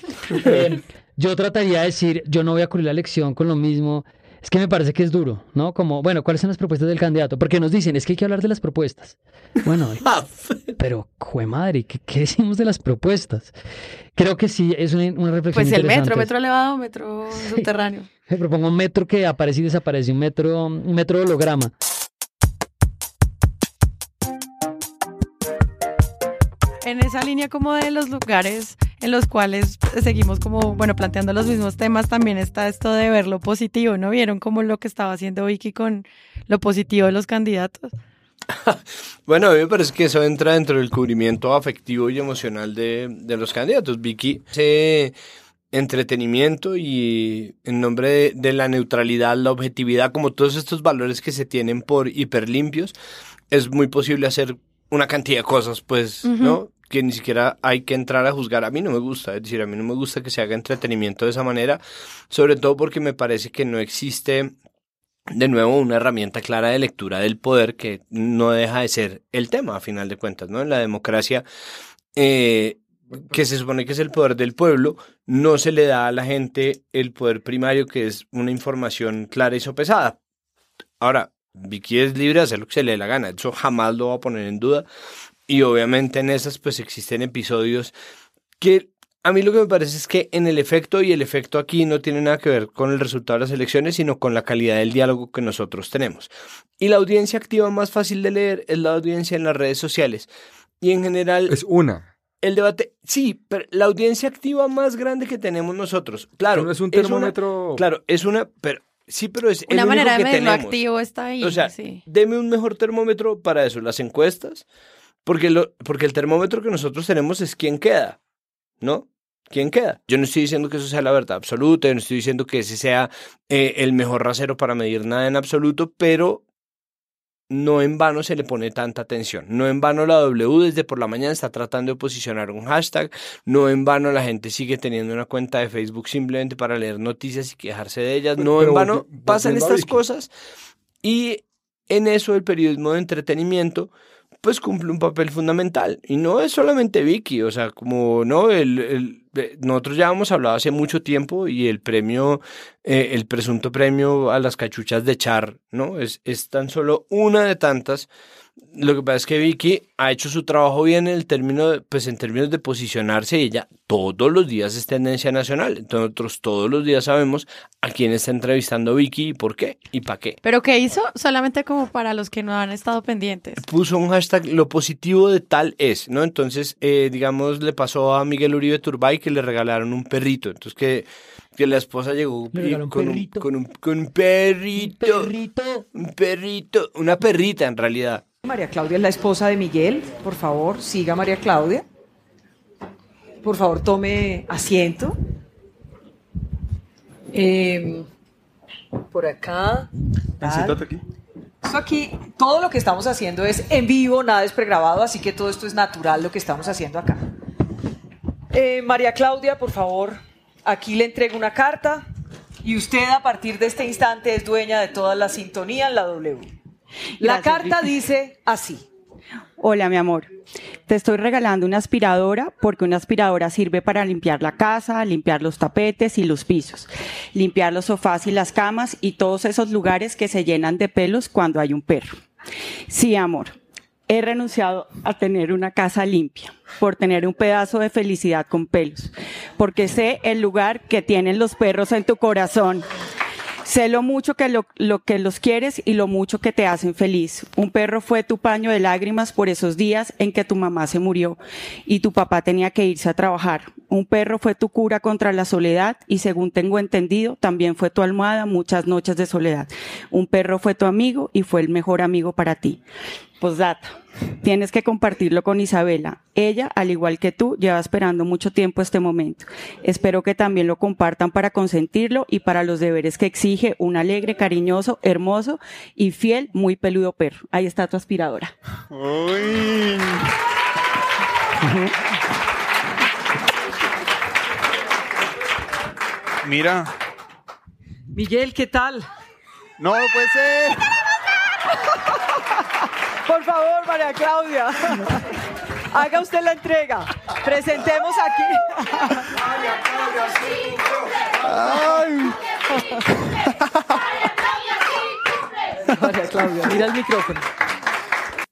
Speaker 3: Eh, yo trataría de decir, yo no voy a cubrir la elección con lo mismo es que me parece que es duro, ¿no? Como, bueno, ¿cuáles son las propuestas del candidato? Porque nos dicen, es que hay que hablar de las propuestas. Bueno, pero, jue madre, ¿qué, decimos de las propuestas? Creo que sí, es una, una reflexión
Speaker 1: Pues el metro, metro elevado, metro subterráneo.
Speaker 3: Me propongo un metro que aparece y desaparece, un metro, un metro holograma.
Speaker 1: en esa línea como de los lugares en los cuales seguimos como, bueno, planteando los mismos temas, también está esto de ver lo positivo, ¿no? ¿Vieron como lo que estaba haciendo Vicky con lo positivo de los candidatos?
Speaker 2: bueno, a mí me parece que eso entra dentro del cubrimiento afectivo y emocional de, de los candidatos. Vicky se entretenimiento y en nombre de, de, la neutralidad, la objetividad, como todos estos valores que se tienen por hiperlimpios, es muy posible hacer una cantidad de cosas, pues, ¿no? Que ni siquiera hay que entrar a juzgar. A mí no me gusta, es decir, a mí no me gusta que se haga entretenimiento de esa manera, sobre todo porque me parece que no existe de nuevo una herramienta clara de lectura del poder que no deja de ser el tema a final de cuentas, ¿no? En la democracia eh, que se supone que es el poder del pueblo, no se le da a la gente el poder primario que es una información clara y sopesada. Ahora, Vicky es libre de hacer lo que se le dé la gana, eso jamás lo va a poner en duda, y obviamente en esas pues existen episodios que a mí lo que me parece es que en el efecto y el efecto aquí no tiene nada que ver con el resultado de las elecciones, sino con la calidad del diálogo que nosotros tenemos. Y la audiencia activa más fácil de leer es la audiencia en las redes sociales. Y en general...
Speaker 4: Es una.
Speaker 2: El debate, sí, pero la audiencia activa más grande que tenemos nosotros, claro.
Speaker 4: No es un termómetro.
Speaker 2: claro, es una, pero sí, pero es
Speaker 1: una
Speaker 2: el
Speaker 1: manera
Speaker 2: único
Speaker 1: de
Speaker 2: que tenemos.
Speaker 1: activo está ahí.
Speaker 2: O sea,
Speaker 1: sí.
Speaker 2: deme un mejor termómetro para eso, las encuestas, porque, lo, porque el termómetro que nosotros tenemos es quién queda, ¿no? ¿Quién queda? Yo no estoy diciendo que eso sea la verdad absoluta, yo no estoy diciendo que ese sea eh, el mejor rasero para medir nada en absoluto, pero no en vano se le pone tanta atención. No en vano la W desde por la mañana está tratando de posicionar un hashtag. No en vano la gente sigue teniendo una cuenta de Facebook simplemente para leer noticias y quejarse de ellas. No en vano pasan estas cosas. Y en eso el periodismo de entretenimiento pues cumple un papel fundamental. Y no es solamente Vicky, o sea, como no, el, el nosotros ya hemos hablado hace mucho tiempo y el premio, eh, el presunto premio a las cachuchas de Char, ¿no? Es, es tan solo una de tantas lo que pasa es que Vicky ha hecho su trabajo bien en el término, pues en términos de posicionarse ella todos los días es tendencia nacional. Entonces nosotros todos los días sabemos a quién está entrevistando Vicky y por qué y para qué.
Speaker 1: Pero ¿qué hizo? Solamente como para los que no han estado pendientes.
Speaker 2: Puso un hashtag, lo positivo de tal es, ¿no? Entonces, eh, digamos, le pasó a Miguel Uribe Turbay que le regalaron un perrito. Entonces que que la esposa llegó con, un, con, un, con, un, perrito,
Speaker 3: un perrito,
Speaker 2: un perrito, una perrita en realidad.
Speaker 11: María Claudia es la esposa de Miguel. Por favor, siga María Claudia. Por favor, tome asiento. Eh, por acá.
Speaker 12: Siéntate aquí.
Speaker 11: Esto aquí, todo lo que estamos haciendo es en vivo, nada es pregrabado, así que todo esto es natural lo que estamos haciendo acá. Eh, María Claudia, por favor, aquí le entrego una carta y usted a partir de este instante es dueña de toda la sintonía en la W. La carta dice así.
Speaker 13: Hola, mi amor. Te estoy regalando una aspiradora porque una aspiradora sirve para limpiar la casa, limpiar los tapetes y los pisos, limpiar los sofás y las camas y todos esos lugares que se llenan de pelos cuando hay un perro. Sí, amor. He renunciado a tener una casa limpia por tener un pedazo de felicidad con pelos, porque sé el lugar que tienen los perros en tu corazón. Sé lo mucho que, lo, lo que los quieres y lo mucho que te hacen feliz. Un perro fue tu paño de lágrimas por esos días en que tu mamá se murió y tu papá tenía que irse a trabajar. Un perro fue tu cura contra la soledad y según tengo entendido, también fue tu almohada muchas noches de soledad. Un perro fue tu amigo y fue el mejor amigo para ti. Postdata. Tienes que compartirlo con Isabela. Ella, al igual que tú, lleva esperando mucho tiempo este momento. Espero que también lo compartan para consentirlo y para los deberes que exige un alegre, cariñoso, hermoso y fiel, muy peludo perro. Ahí está tu aspiradora.
Speaker 12: Uy. Mira.
Speaker 11: Miguel, ¿qué tal?
Speaker 12: No, puede ser.
Speaker 11: Por favor, María Claudia. Haga usted la entrega. Presentemos aquí.
Speaker 12: Ay.
Speaker 11: María Claudia, mira el micrófono.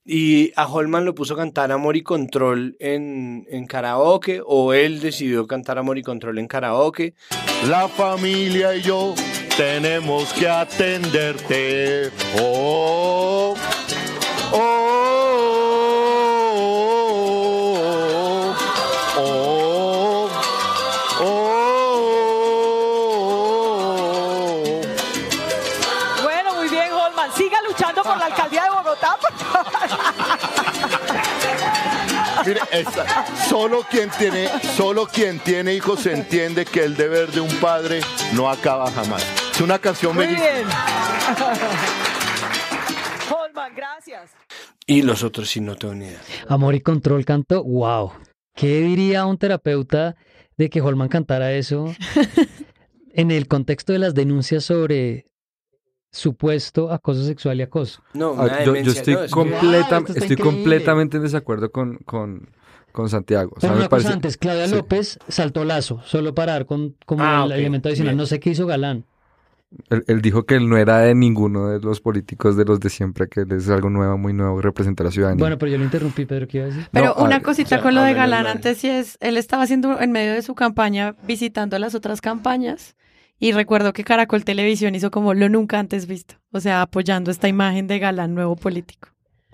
Speaker 2: Y a Holman lo puso a cantar Amor y Control en, en karaoke, o él decidió cantar Amor y Control en karaoke.
Speaker 14: La familia y yo tenemos que atenderte. Oh, oh, oh, Mire, esa- solo quien tiene, solo quien tiene hijos entiende que el deber de un padre no acaba jamás. Es una canción
Speaker 11: Muy
Speaker 14: bellísima.
Speaker 11: bien. Holman, gracias.
Speaker 2: Y los otros sí no tengo ni idea.
Speaker 3: Amor y control canto, wow. ¿Qué diría un terapeuta de que Holman cantara eso en el contexto de las denuncias sobre supuesto acoso sexual y acoso?
Speaker 2: No,
Speaker 4: Ah,
Speaker 2: una
Speaker 4: yo, yo estoy,
Speaker 2: no, es
Speaker 4: completa-
Speaker 3: está
Speaker 4: estoy completamente en desacuerdo con, con, con Santiago. O sea,
Speaker 3: Pero
Speaker 4: me
Speaker 3: una cosa
Speaker 4: parece-
Speaker 3: antes, Claudia
Speaker 4: sí.
Speaker 3: López saltó lazo, solo para dar con, como
Speaker 2: Ah,
Speaker 3: el elemento adicional.
Speaker 2: bien.
Speaker 3: No sé qué hizo Galán.
Speaker 4: Él, él dijo que él no era de ninguno de los políticos de los de siempre, que él es algo nuevo, muy nuevo, representa a la ciudadanía.
Speaker 3: Bueno, pero yo lo interrumpí, Pedro, ¿qué iba a decir?
Speaker 1: Pero
Speaker 4: No,
Speaker 1: una
Speaker 4: ah,
Speaker 1: cosita
Speaker 2: o sea,
Speaker 1: con lo de Galán antes sí es, él estaba haciendo en medio de su campaña visitando las otras campañas y recuerdo que Caracol Televisión hizo como lo nunca antes visto, o sea, apoyando esta imagen de Galán nuevo político.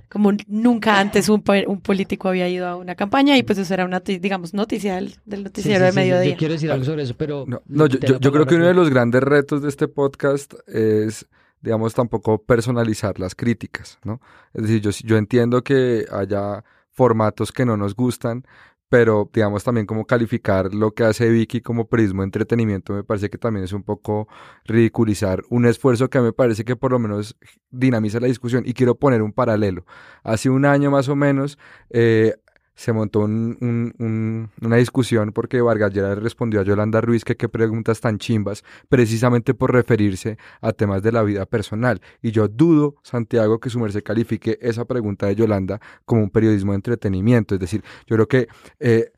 Speaker 1: Como nunca antes un, po- un político había ido a una campaña y pues eso era una, digamos, noticia del, del
Speaker 3: Sí,
Speaker 1: noticiero
Speaker 3: sí,
Speaker 1: de
Speaker 3: sí, sí,
Speaker 1: mediodía.
Speaker 3: Yo quiero decir algo sobre eso, pero...
Speaker 4: No, no, yo, yo- creo que uno de los grandes retos de este podcast es, digamos, tampoco personalizar las críticas, ¿no? Es decir, yo, yo entiendo que haya formatos que no nos gustan, pero digamos también como calificar lo que hace Vicky como periodismo de entretenimiento me parece que también es un poco ridiculizar un esfuerzo que me parece que por lo menos dinamiza la discusión y quiero poner un paralelo. Hace un año más o menos eh, se montó un- un- un- una discusión porque Vargas Lleras le respondió a Yolanda Ruiz que qué preguntas tan chimbas, precisamente por referirse a temas de la vida personal. Y yo dudo, Santiago, que su merced califique esa pregunta de Yolanda como un periodismo de entretenimiento. Es decir, yo creo que eh,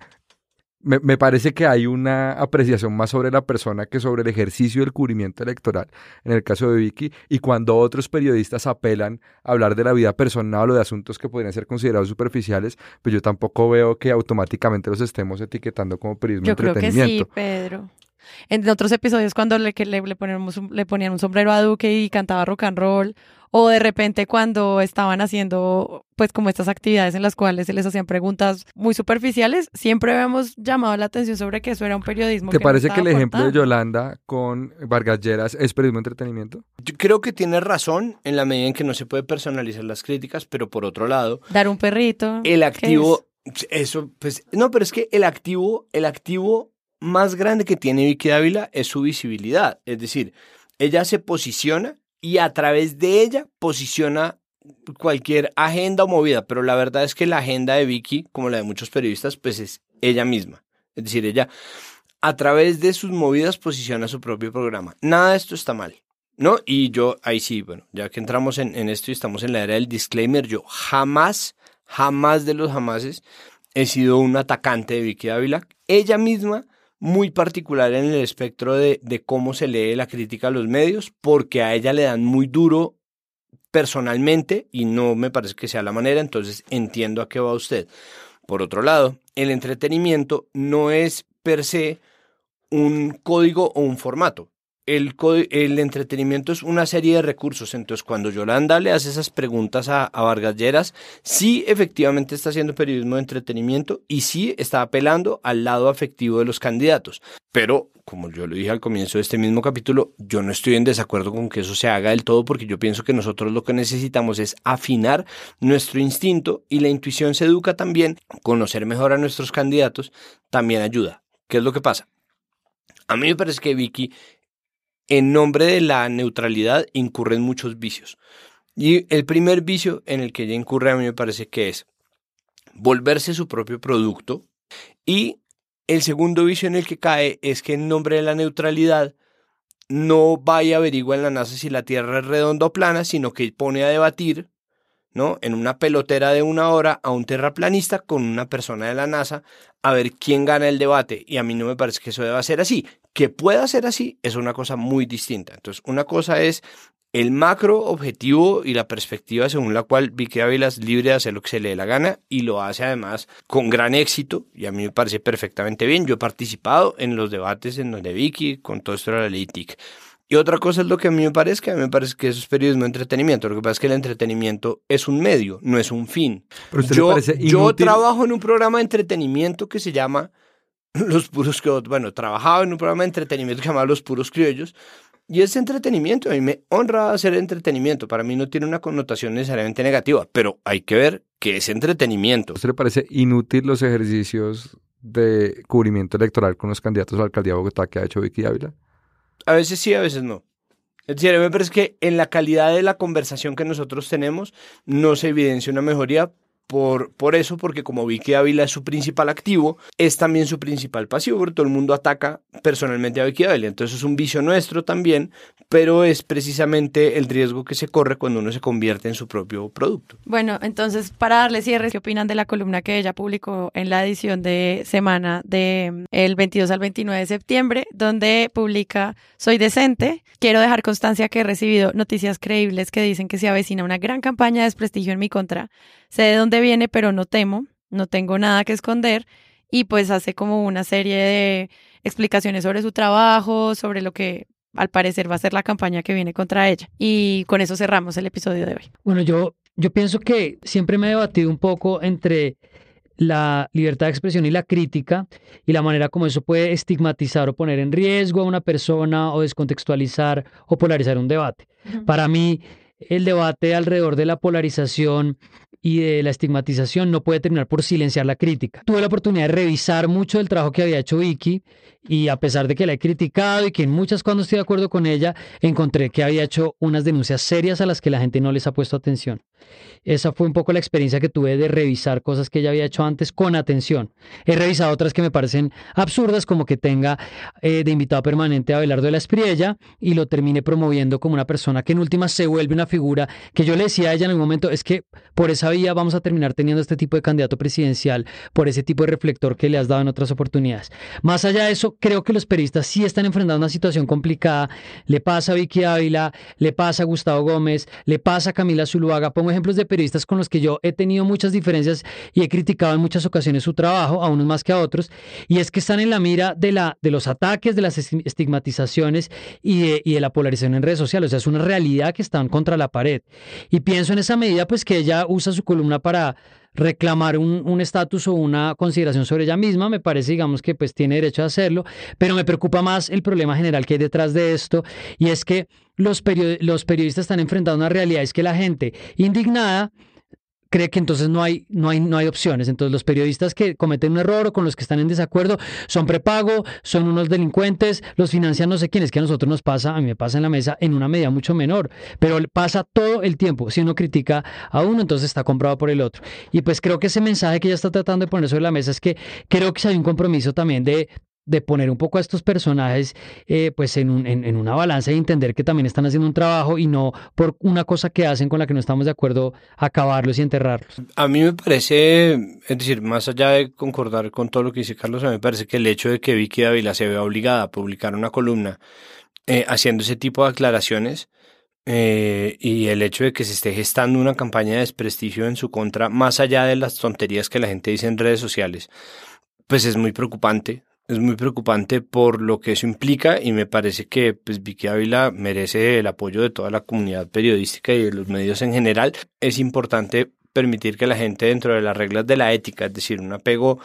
Speaker 4: me, me parece que hay una apreciación más sobre la persona que sobre el ejercicio del cubrimiento electoral, en el caso de Vicky, y cuando otros periodistas apelan a hablar de la vida personal o de asuntos que podrían ser considerados superficiales, pues yo tampoco veo que automáticamente los estemos etiquetando como periodismo
Speaker 1: Yo
Speaker 4: de
Speaker 1: creo que sí. Pedro. En otros episodios cuando le, que le, le, ponemos un- le ponían un sombrero a Duque y cantaba rock and roll, o de repente cuando estaban haciendo pues como estas actividades en las cuales se les hacían preguntas muy superficiales, siempre habíamos llamado la atención sobre que eso era un periodismo.
Speaker 4: ¿Te
Speaker 1: que no
Speaker 4: parece que el ejemplo de. Yolanda con Vargas Lleras es periodismo de entretenimiento?
Speaker 2: Yo creo que tiene razón en la medida en que no se puede personalizar las críticas, pero por otro lado,
Speaker 1: Dar un perrito.
Speaker 2: el
Speaker 1: ¿qué
Speaker 2: activo, eso, pues, no, pero es que el activo, el activo más grande que tiene Vicky Dávila es su visibilidad. Es decir, ella se posiciona y a través de ella posiciona cualquier agenda o movida, pero la verdad es que la agenda de Vicky, como la de muchos periodistas, pues es ella misma. Es decir, ella a través de sus movidas posiciona su propio programa. Nada de esto está mal. ¿No? Y yo, ahí sí, bueno, ya que entramos en, en esto y estamos en la era del disclaimer, yo jamás, jamás de los jamases he sido un atacante de Vicky Dávila. Ella misma muy particular en el espectro de, de, cómo se lee la crítica a los medios, porque a ella le dan muy duro personalmente y no me parece que sea la manera, entonces entiendo a qué va usted. Por otro lado, el entretenimiento no es per se un código o un formato el, el, entretenimiento es una serie de recursos. Entonces, cuando Yolanda le hace esas preguntas a, a Vargas Lleras, sí efectivamente está haciendo periodismo de entretenimiento y sí está apelando al lado afectivo de los candidatos. Pero, como yo lo dije al comienzo de este mismo capítulo, yo no estoy en desacuerdo con que eso se haga del todo porque yo pienso que nosotros lo que necesitamos es afinar nuestro instinto y la intuición se educa también. Conocer mejor a nuestros candidatos también ayuda. ¿Qué es lo que pasa? A mí me parece que Vicky en nombre de la neutralidad incurren muchos vicios. Y el primer vicio en el que ella incurre a mí me parece que es volverse su propio producto. Y el segundo vicio en el que cae es que en nombre de la neutralidad no vaya a averiguar en la NASA si la Tierra es redonda o plana, sino que pone a debatir ¿no? En una pelotera de una hora a un terraplanista con una persona de la NASA a ver quién gana el debate. Y a mí no me parece que eso deba ser así. Que pueda ser así es una cosa muy distinta. Entonces, una cosa es el macro objetivo y la perspectiva según la cual Vicky Ávila es libre de hacer lo que se le dé la gana y lo hace además con gran éxito y a mí me parece perfectamente bien. Yo he participado en los debates en donde Vicky con todo esto de la ley TIC. Y otra cosa es lo que a mí me parece, que a mí me parece que eso es periodismo de entretenimiento. Lo que pasa es que el entretenimiento es un medio, no es un fin. yo, yo trabajo en un programa de entretenimiento que se llama Los Puros Criollos. Bueno, trabajaba en un programa de entretenimiento que se llama Los Puros Criollos. Y es entretenimiento, a mí me honra hacer entretenimiento. Para mí no tiene una connotación necesariamente negativa, pero hay que ver que es entretenimiento.
Speaker 4: ¿A usted le parece inútil los ejercicios de cubrimiento electoral con los candidatos a la alcaldía de Bogotá que ha hecho Vicky Ávila?
Speaker 2: A veces sí, a veces no. Es decir, a mí me parece que en la calidad de la conversación que nosotros tenemos no se evidencia una mejoría por, por eso, porque como vi que Ávila es su principal activo, es también su principal pasivo, porque todo el mundo ataca personalmente a Vicky Ávila. Entonces es un vicio nuestro también, pero es precisamente el riesgo que se corre cuando uno se convierte en su propio producto.
Speaker 1: Bueno, entonces para darle cierre, ¿qué opinan de la columna que ella publicó en la edición de semana del el 22 al 29 de septiembre, donde publica Soy decente? Quiero dejar constancia que he recibido noticias creíbles que dicen que se avecina una gran campaña de desprestigio en mi contra sé de dónde viene, pero no temo, no tengo nada que esconder y pues hace como una serie de explicaciones sobre su trabajo, sobre lo que al parecer va a ser la campaña que viene contra ella. Y con eso cerramos el episodio de hoy.
Speaker 3: Bueno, yo, yo pienso que siempre me he debatido un poco entre la libertad de expresión y la crítica y la manera como eso puede estigmatizar o poner en riesgo a una persona o descontextualizar o polarizar un debate. Para mí, el debate alrededor de la polarización y de la estigmatización no puede terminar por silenciar la crítica. Tuve la oportunidad de revisar mucho del trabajo que había hecho Vicky y a pesar de que la he criticado y que en muchas cuando estoy de acuerdo con ella, encontré que había hecho unas denuncias serias a las que la gente no les ha puesto atención. Esa fue un poco la experiencia que tuve de revisar cosas que ella había hecho antes con atención. He revisado otras que me parecen absurdas, como que tenga eh, de invitado permanente a Belardo de la Espriella y lo termine promoviendo como una persona que en última se vuelve una figura que yo le decía a ella en el momento, es que por esa vía vamos a terminar teniendo este tipo de candidato presidencial, por ese tipo de reflector que le has dado en otras oportunidades. Más allá de eso, creo que los periodistas sí están enfrentando una situación complicada. Le pasa a Vicky Ávila, le pasa a Gustavo Gómez, le pasa a Camila Zuluaga. Pongo ejemplos de periodistas con los que yo he tenido muchas diferencias y he criticado en muchas ocasiones su trabajo, a unos más que a otros, y es que están en la mira de, la, de los ataques, de las estigmatizaciones y de, y de la polarización en redes sociales. O sea, es una realidad que están contra la pared. Y pienso en esa medida, pues que ella usa su columna para reclamar un estatus o una consideración sobre ella misma, me parece, digamos, que pues tiene derecho a hacerlo, pero me preocupa más el problema general que hay detrás de esto, y es que los, los periodistas están enfrentando una realidad, es que la gente indignada cree que entonces no hay, no hay, no hay opciones. Entonces los periodistas que cometen un error o con los que están en desacuerdo son prepago, son unos delincuentes, los financian no sé quiénes, que a nosotros nos pasa, a mí me pasa en la mesa en una medida mucho menor, pero pasa todo el tiempo. Si uno critica a uno, entonces está comprado por el otro. Y pues creo que ese mensaje que ella está tratando de poner sobre la mesa es que creo que hay un compromiso también de de poner un poco a estos personajes eh, pues en, un, en, una balanza y entender que también están haciendo un trabajo y no por una cosa que hacen con la que no estamos de acuerdo acabarlos y enterrarlos.
Speaker 2: A mí me parece, es decir, más allá de concordar con todo lo que dice Carlos, a mí me parece que el hecho de que Vicky Dávila se vea obligada a publicar una columna eh, haciendo ese tipo de aclaraciones eh, y el hecho de que se esté gestando una campaña de desprestigio en su contra, más allá de las tonterías que la gente dice en redes sociales, pues es muy preocupante es muy preocupante por lo que eso implica y me parece que pues, Vicky Ávila merece el apoyo de toda la comunidad periodística y de los medios en general. Es importante permitir que la gente dentro de las reglas de la ética, es decir, un apego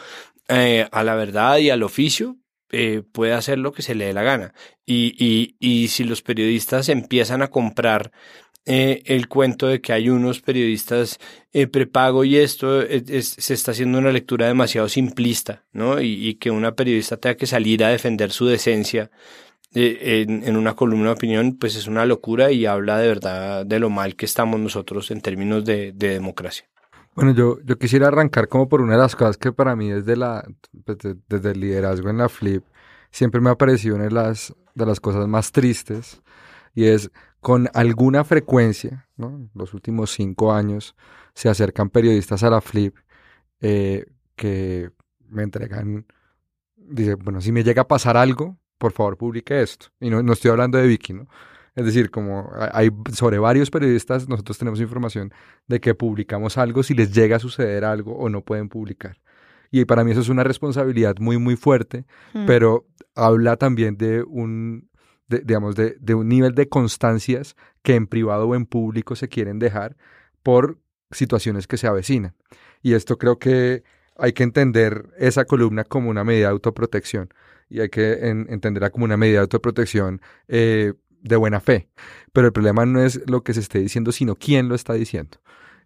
Speaker 2: eh, a la verdad y al oficio, eh, pueda hacer lo que se le dé la gana. Y, y, y si los periodistas empiezan a comprar eh, el cuento de que hay unos periodistas eh, prepago y esto se está haciendo una lectura demasiado simplista, ¿no? Y, que una periodista tenga que salir a defender su decencia eh, en, una columna de opinión, pues es una locura y habla de verdad de lo mal que estamos nosotros en términos de, democracia.
Speaker 4: Bueno, yo, yo quisiera arrancar como por una de las cosas que para mí desde, la, pues, desde el liderazgo en la Flip siempre me ha parecido una de las, de las cosas más tristes y es con alguna frecuencia, ¿no? los últimos cinco años, se acercan periodistas a la Flip eh, que me entregan, dice, bueno, si me llega a pasar algo, por favor publique esto. Y no, no estoy hablando de Vicky, ¿no? Es decir, como hay sobre varios periodistas, nosotros tenemos información de que publicamos algo si les llega a suceder algo o no pueden publicar. Y para mí eso es una responsabilidad muy, muy fuerte, hmm. pero habla también de un de, digamos, de, de un nivel de constancias que en privado o en público se quieren dejar por situaciones que se avecinan. Y esto creo que hay que entender esa columna como una medida de autoprotección y hay que entenderla como una medida de autoprotección eh, de buena fe. Pero el problema no es lo que se esté diciendo, sino quién lo está diciendo.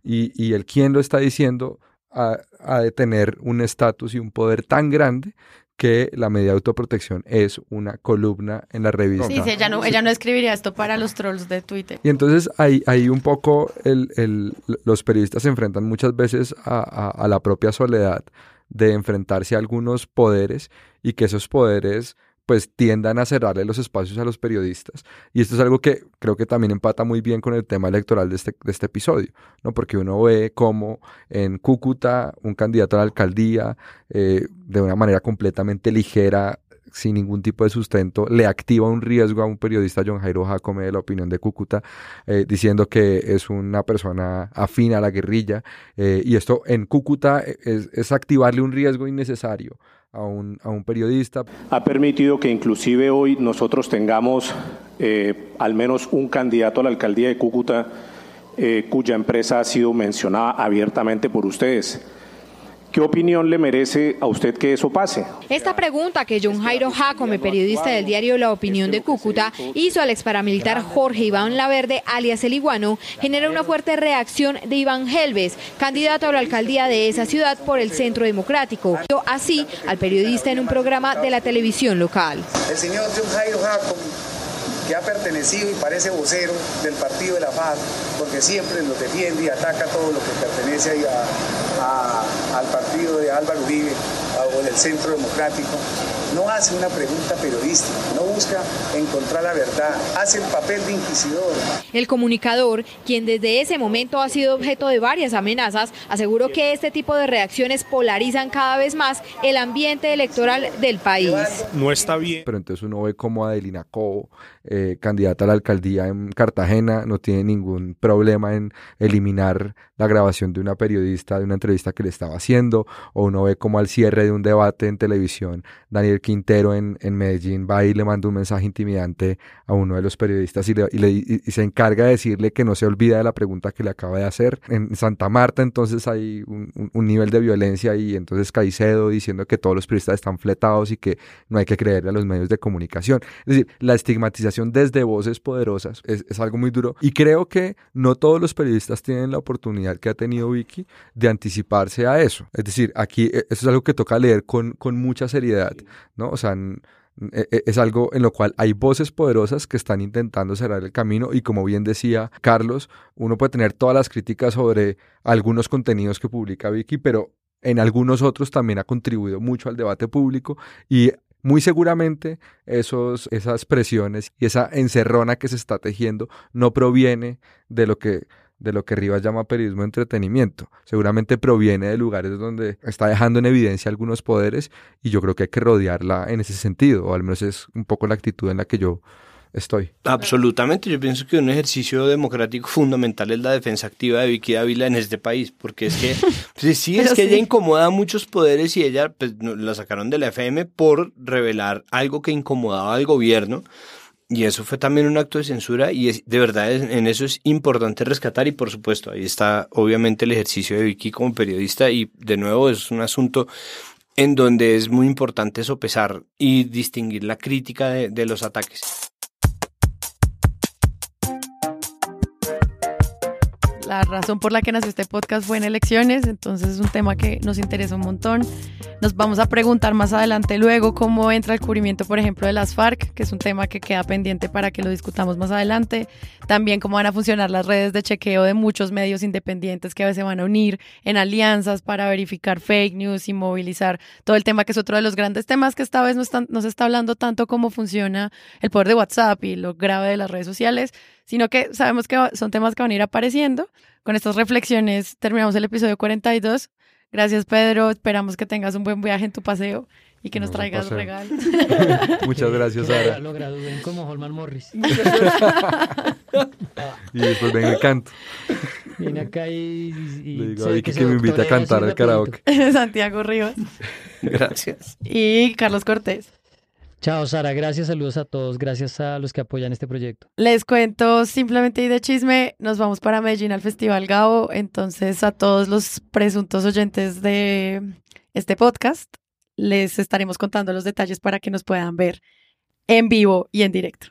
Speaker 4: Y, y el quién lo está diciendo ha, ha de tener un estatus y un poder tan grande que la medida de autoprotección es una columna en la revista.
Speaker 1: Sí, sí ella, no, ella no escribiría esto para los trolls de Twitter.
Speaker 4: Y entonces ahí, ahí un poco el, el, los periodistas se enfrentan muchas veces a, a la propia soledad de enfrentarse a algunos poderes y que esos poderes pues tiendan a cerrarle los espacios a los periodistas. Y esto es algo que creo que también empata muy bien con el tema electoral de este, de este episodio, ¿no? Porque uno ve cómo en Cúcuta un candidato a la alcaldía, eh, de una manera completamente ligera, sin ningún tipo de sustento, le activa un riesgo a un periodista, John Jairo Jacome, de la opinión de Cúcuta, eh, diciendo que es una persona afín a la guerrilla. Eh, y esto en Cúcuta es, es activarle un riesgo innecesario a un, a un periodista.
Speaker 15: Ha permitido que inclusive hoy nosotros tengamos eh, al menos un candidato a la alcaldía de Cúcuta eh, cuya empresa ha sido mencionada abiertamente por ustedes. ¿Qué opinión le merece a usted que eso pase?
Speaker 16: Esta pregunta que John Jairo Jacome, periodista del diario La Opinión de Cúcuta, hizo al exparamilitar Jorge Iván Laverde, alias El Iguano, genera una fuerte reacción de Iván Helves, candidato a la alcaldía de esa ciudad por el Centro Democrático. Así al periodista en un programa de la televisión local.
Speaker 17: El señor John Jairo Jacome que ha pertenecido y parece vocero del partido de la paz, porque siempre nos defiende y ataca todo lo que pertenece al partido de Álvaro Uribe o del Centro Democrático, no hace una pregunta periodística, no busca encontrar la verdad, hace el papel de inquisidor.
Speaker 16: El comunicador, quien desde ese momento ha sido objeto de varias amenazas, aseguró que este tipo de reacciones polarizan cada vez más el ambiente electoral del país.
Speaker 4: No está bien. Pero entonces uno ve como Adelina Cobo, eh, candidata a la alcaldía en Cartagena, no tiene ningún problema en eliminar la grabación de una periodista, de una entrevista que le estaba haciendo, o uno ve como al cierre de un debate en televisión, Daniel Quintero en, en Medellín va y le manda un mensaje intimidante a uno de los periodistas y, le, y, le, y, se encarga de decirle que no se olvida de la pregunta que le acaba de hacer. En Santa Marta entonces hay un, un, un nivel de violencia y entonces Caicedo diciendo que todos los periodistas están fletados y que no hay que creerle a los medios de comunicación. Es decir, la estigmatización desde voces poderosas es, es algo muy duro y creo que no todos los periodistas tienen la oportunidad que ha tenido Vicky de anticiparse a eso. Es decir, aquí e, eso es algo que toca leer con, con mucha seriedad, ¿no? O sea, e, e, es algo en lo cual hay voces poderosas que están intentando cerrar el camino y como bien decía Carlos, uno puede tener todas las críticas sobre algunos contenidos que publica Vicky, pero en algunos otros también ha contribuido mucho al debate público y muy seguramente esos, esas presiones y esa encerrona que se está tejiendo no proviene de lo que de lo que Rivas llama periodismo de entretenimiento. Seguramente proviene de lugares donde está dejando en evidencia algunos poderes y yo creo que hay que rodearla en ese sentido, o al menos es un poco la actitud en la que yo estoy.
Speaker 2: Absolutamente, yo pienso que un ejercicio democrático fundamental es la defensa activa de Vicky Ávila en este país, porque es que pues, sí, es que sí. ella incomoda a muchos poderes y ella pues, la sacaron de la FM por revelar algo que incomodaba al gobierno. Y eso fue también un acto de censura y es, de verdad en eso es importante rescatar y por supuesto ahí está obviamente el ejercicio de Vicky como periodista y de nuevo es un asunto en donde es muy importante sopesar y distinguir la crítica de, de los ataques.
Speaker 1: La razón por la que nació este podcast fue en elecciones, entonces es un tema que nos interesa un montón. Nos vamos a preguntar más adelante luego cómo entra el cubrimiento, por ejemplo, de las FARC, que es un tema que queda pendiente para que lo discutamos más adelante. También cómo van a funcionar las redes de chequeo de muchos medios independientes que a veces van a unir en alianzas para verificar fake news y movilizar todo el tema que es otro de los grandes temas que esta vez no, están, no se está hablando tanto cómo funciona el poder de WhatsApp y lo grave de las redes sociales, sino que sabemos que son temas que van a ir apareciendo. Con estas reflexiones terminamos el episodio 42. Gracias, Pedro. Esperamos que tengas un buen viaje en tu paseo y que nos traigas regalos.
Speaker 4: Muchas gracias, Sara.
Speaker 3: Lo gradúen como Holman Morris.
Speaker 4: y después venga el canto.
Speaker 3: Viene acá y, y
Speaker 4: Le digo a Vicky que, que me invite a cantar al karaoke.
Speaker 1: Santiago Rivas.
Speaker 2: Gracias.
Speaker 1: Y Carlos Cortés.
Speaker 3: Chao, Sara. Gracias, saludos a todos. Gracias a los que apoyan este proyecto.
Speaker 1: Les cuento simplemente y de chisme, nos vamos para Medellín al Festival Gabo. Entonces, a todos los presuntos oyentes de este podcast, les estaremos contando los detalles para que nos puedan ver en vivo y en directo.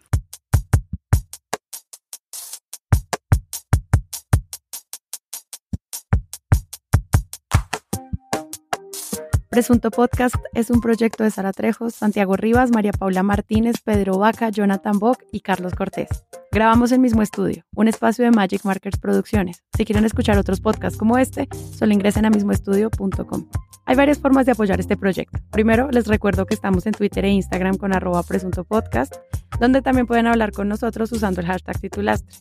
Speaker 1: Presunto Podcast es un proyecto de Sara Trejos, Santiago Rivas, María Paula Martínez, Pedro Vaca, Jonathan Bock y Carlos Cortés. Grabamos el mismo estudio, un espacio de Magic Markers Producciones. Si quieren escuchar otros podcasts como este, solo ingresen a mismoestudio.com. Hay varias formas de apoyar este proyecto. Primero, les recuerdo que estamos en Twitter e Instagram con arroba presunto podcast, donde también pueden hablar con nosotros usando el hashtag titulastre.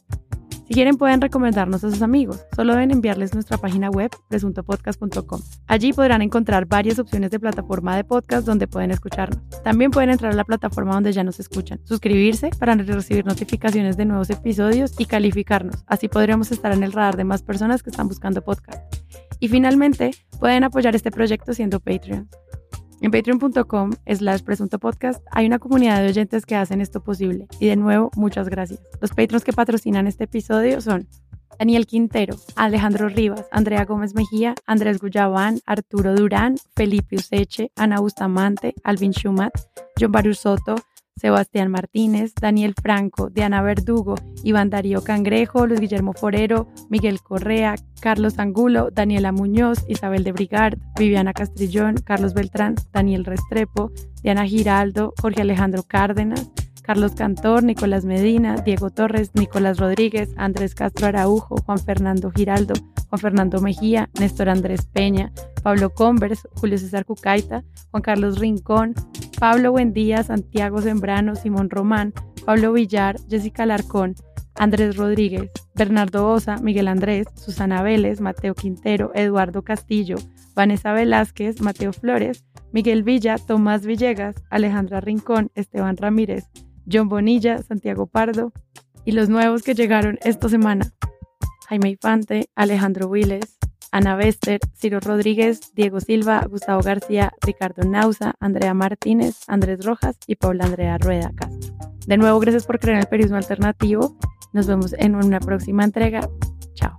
Speaker 1: Si quieren pueden recomendarnos a sus amigos, solo deben enviarles nuestra página web presuntopodcast.com. Allí podrán encontrar varias opciones de plataforma de podcast donde pueden escucharnos. También pueden entrar a la plataforma donde ya nos escuchan, suscribirse para recibir notificaciones de nuevos episodios y calificarnos. Así podremos estar en el radar de más personas que están buscando podcast. Y finalmente, pueden apoyar este proyecto siendo Patreon. En patreon.com slash presunto podcast hay una comunidad de oyentes que hacen esto posible. Y de nuevo, muchas gracias. Los patrons que patrocinan este episodio son Daniel Quintero, Alejandro Rivas, Andrea Gómez Mejía, Andrés Guyabán, Arturo Durán, Felipe Useche, Ana Bustamante, Alvin Schumat, John Baruch Soto, Sebastián Martínez, Daniel Franco, Diana Verdugo, Iván Darío Cangrejo, Luis Guillermo Forero, Miguel Correa, Carlos Angulo, Daniela Muñoz, Isabel de Brigard, Viviana Castrillón, Carlos Beltrán, Daniel Restrepo, Diana Giraldo, Jorge Alejandro Cárdenas, Carlos Cantor, Nicolás Medina, Diego Torres, Nicolás Rodríguez, Andrés Castro Araujo, Juan Fernando Giraldo, Juan Fernando Mejía, Néstor Andrés Peña, Pablo Convers, Julio César Cucaita, Juan Carlos Rincón, Pablo Buendía, Santiago Sembrano, Simón Román, Pablo Villar, Jessica Larcón, Andrés Rodríguez, Bernardo Osa, Miguel Andrés, Susana Vélez, Mateo Quintero, Eduardo Castillo, Vanessa Velázquez, Mateo Flores, Miguel Villa, Tomás Villegas, Alejandra Rincón, Esteban Ramírez, John Bonilla, Santiago Pardo y los nuevos que llegaron esta semana. Jaime Infante, Alejandro Viles, Ana Bester, Ciro Rodríguez, Diego Silva, Gustavo García, Ricardo Nauza, Andrea Martínez, Andrés Rojas y Paula Andrea Rueda Castro. De nuevo, gracias por creer en el periodismo alternativo. Nos vemos en una próxima entrega. Chao.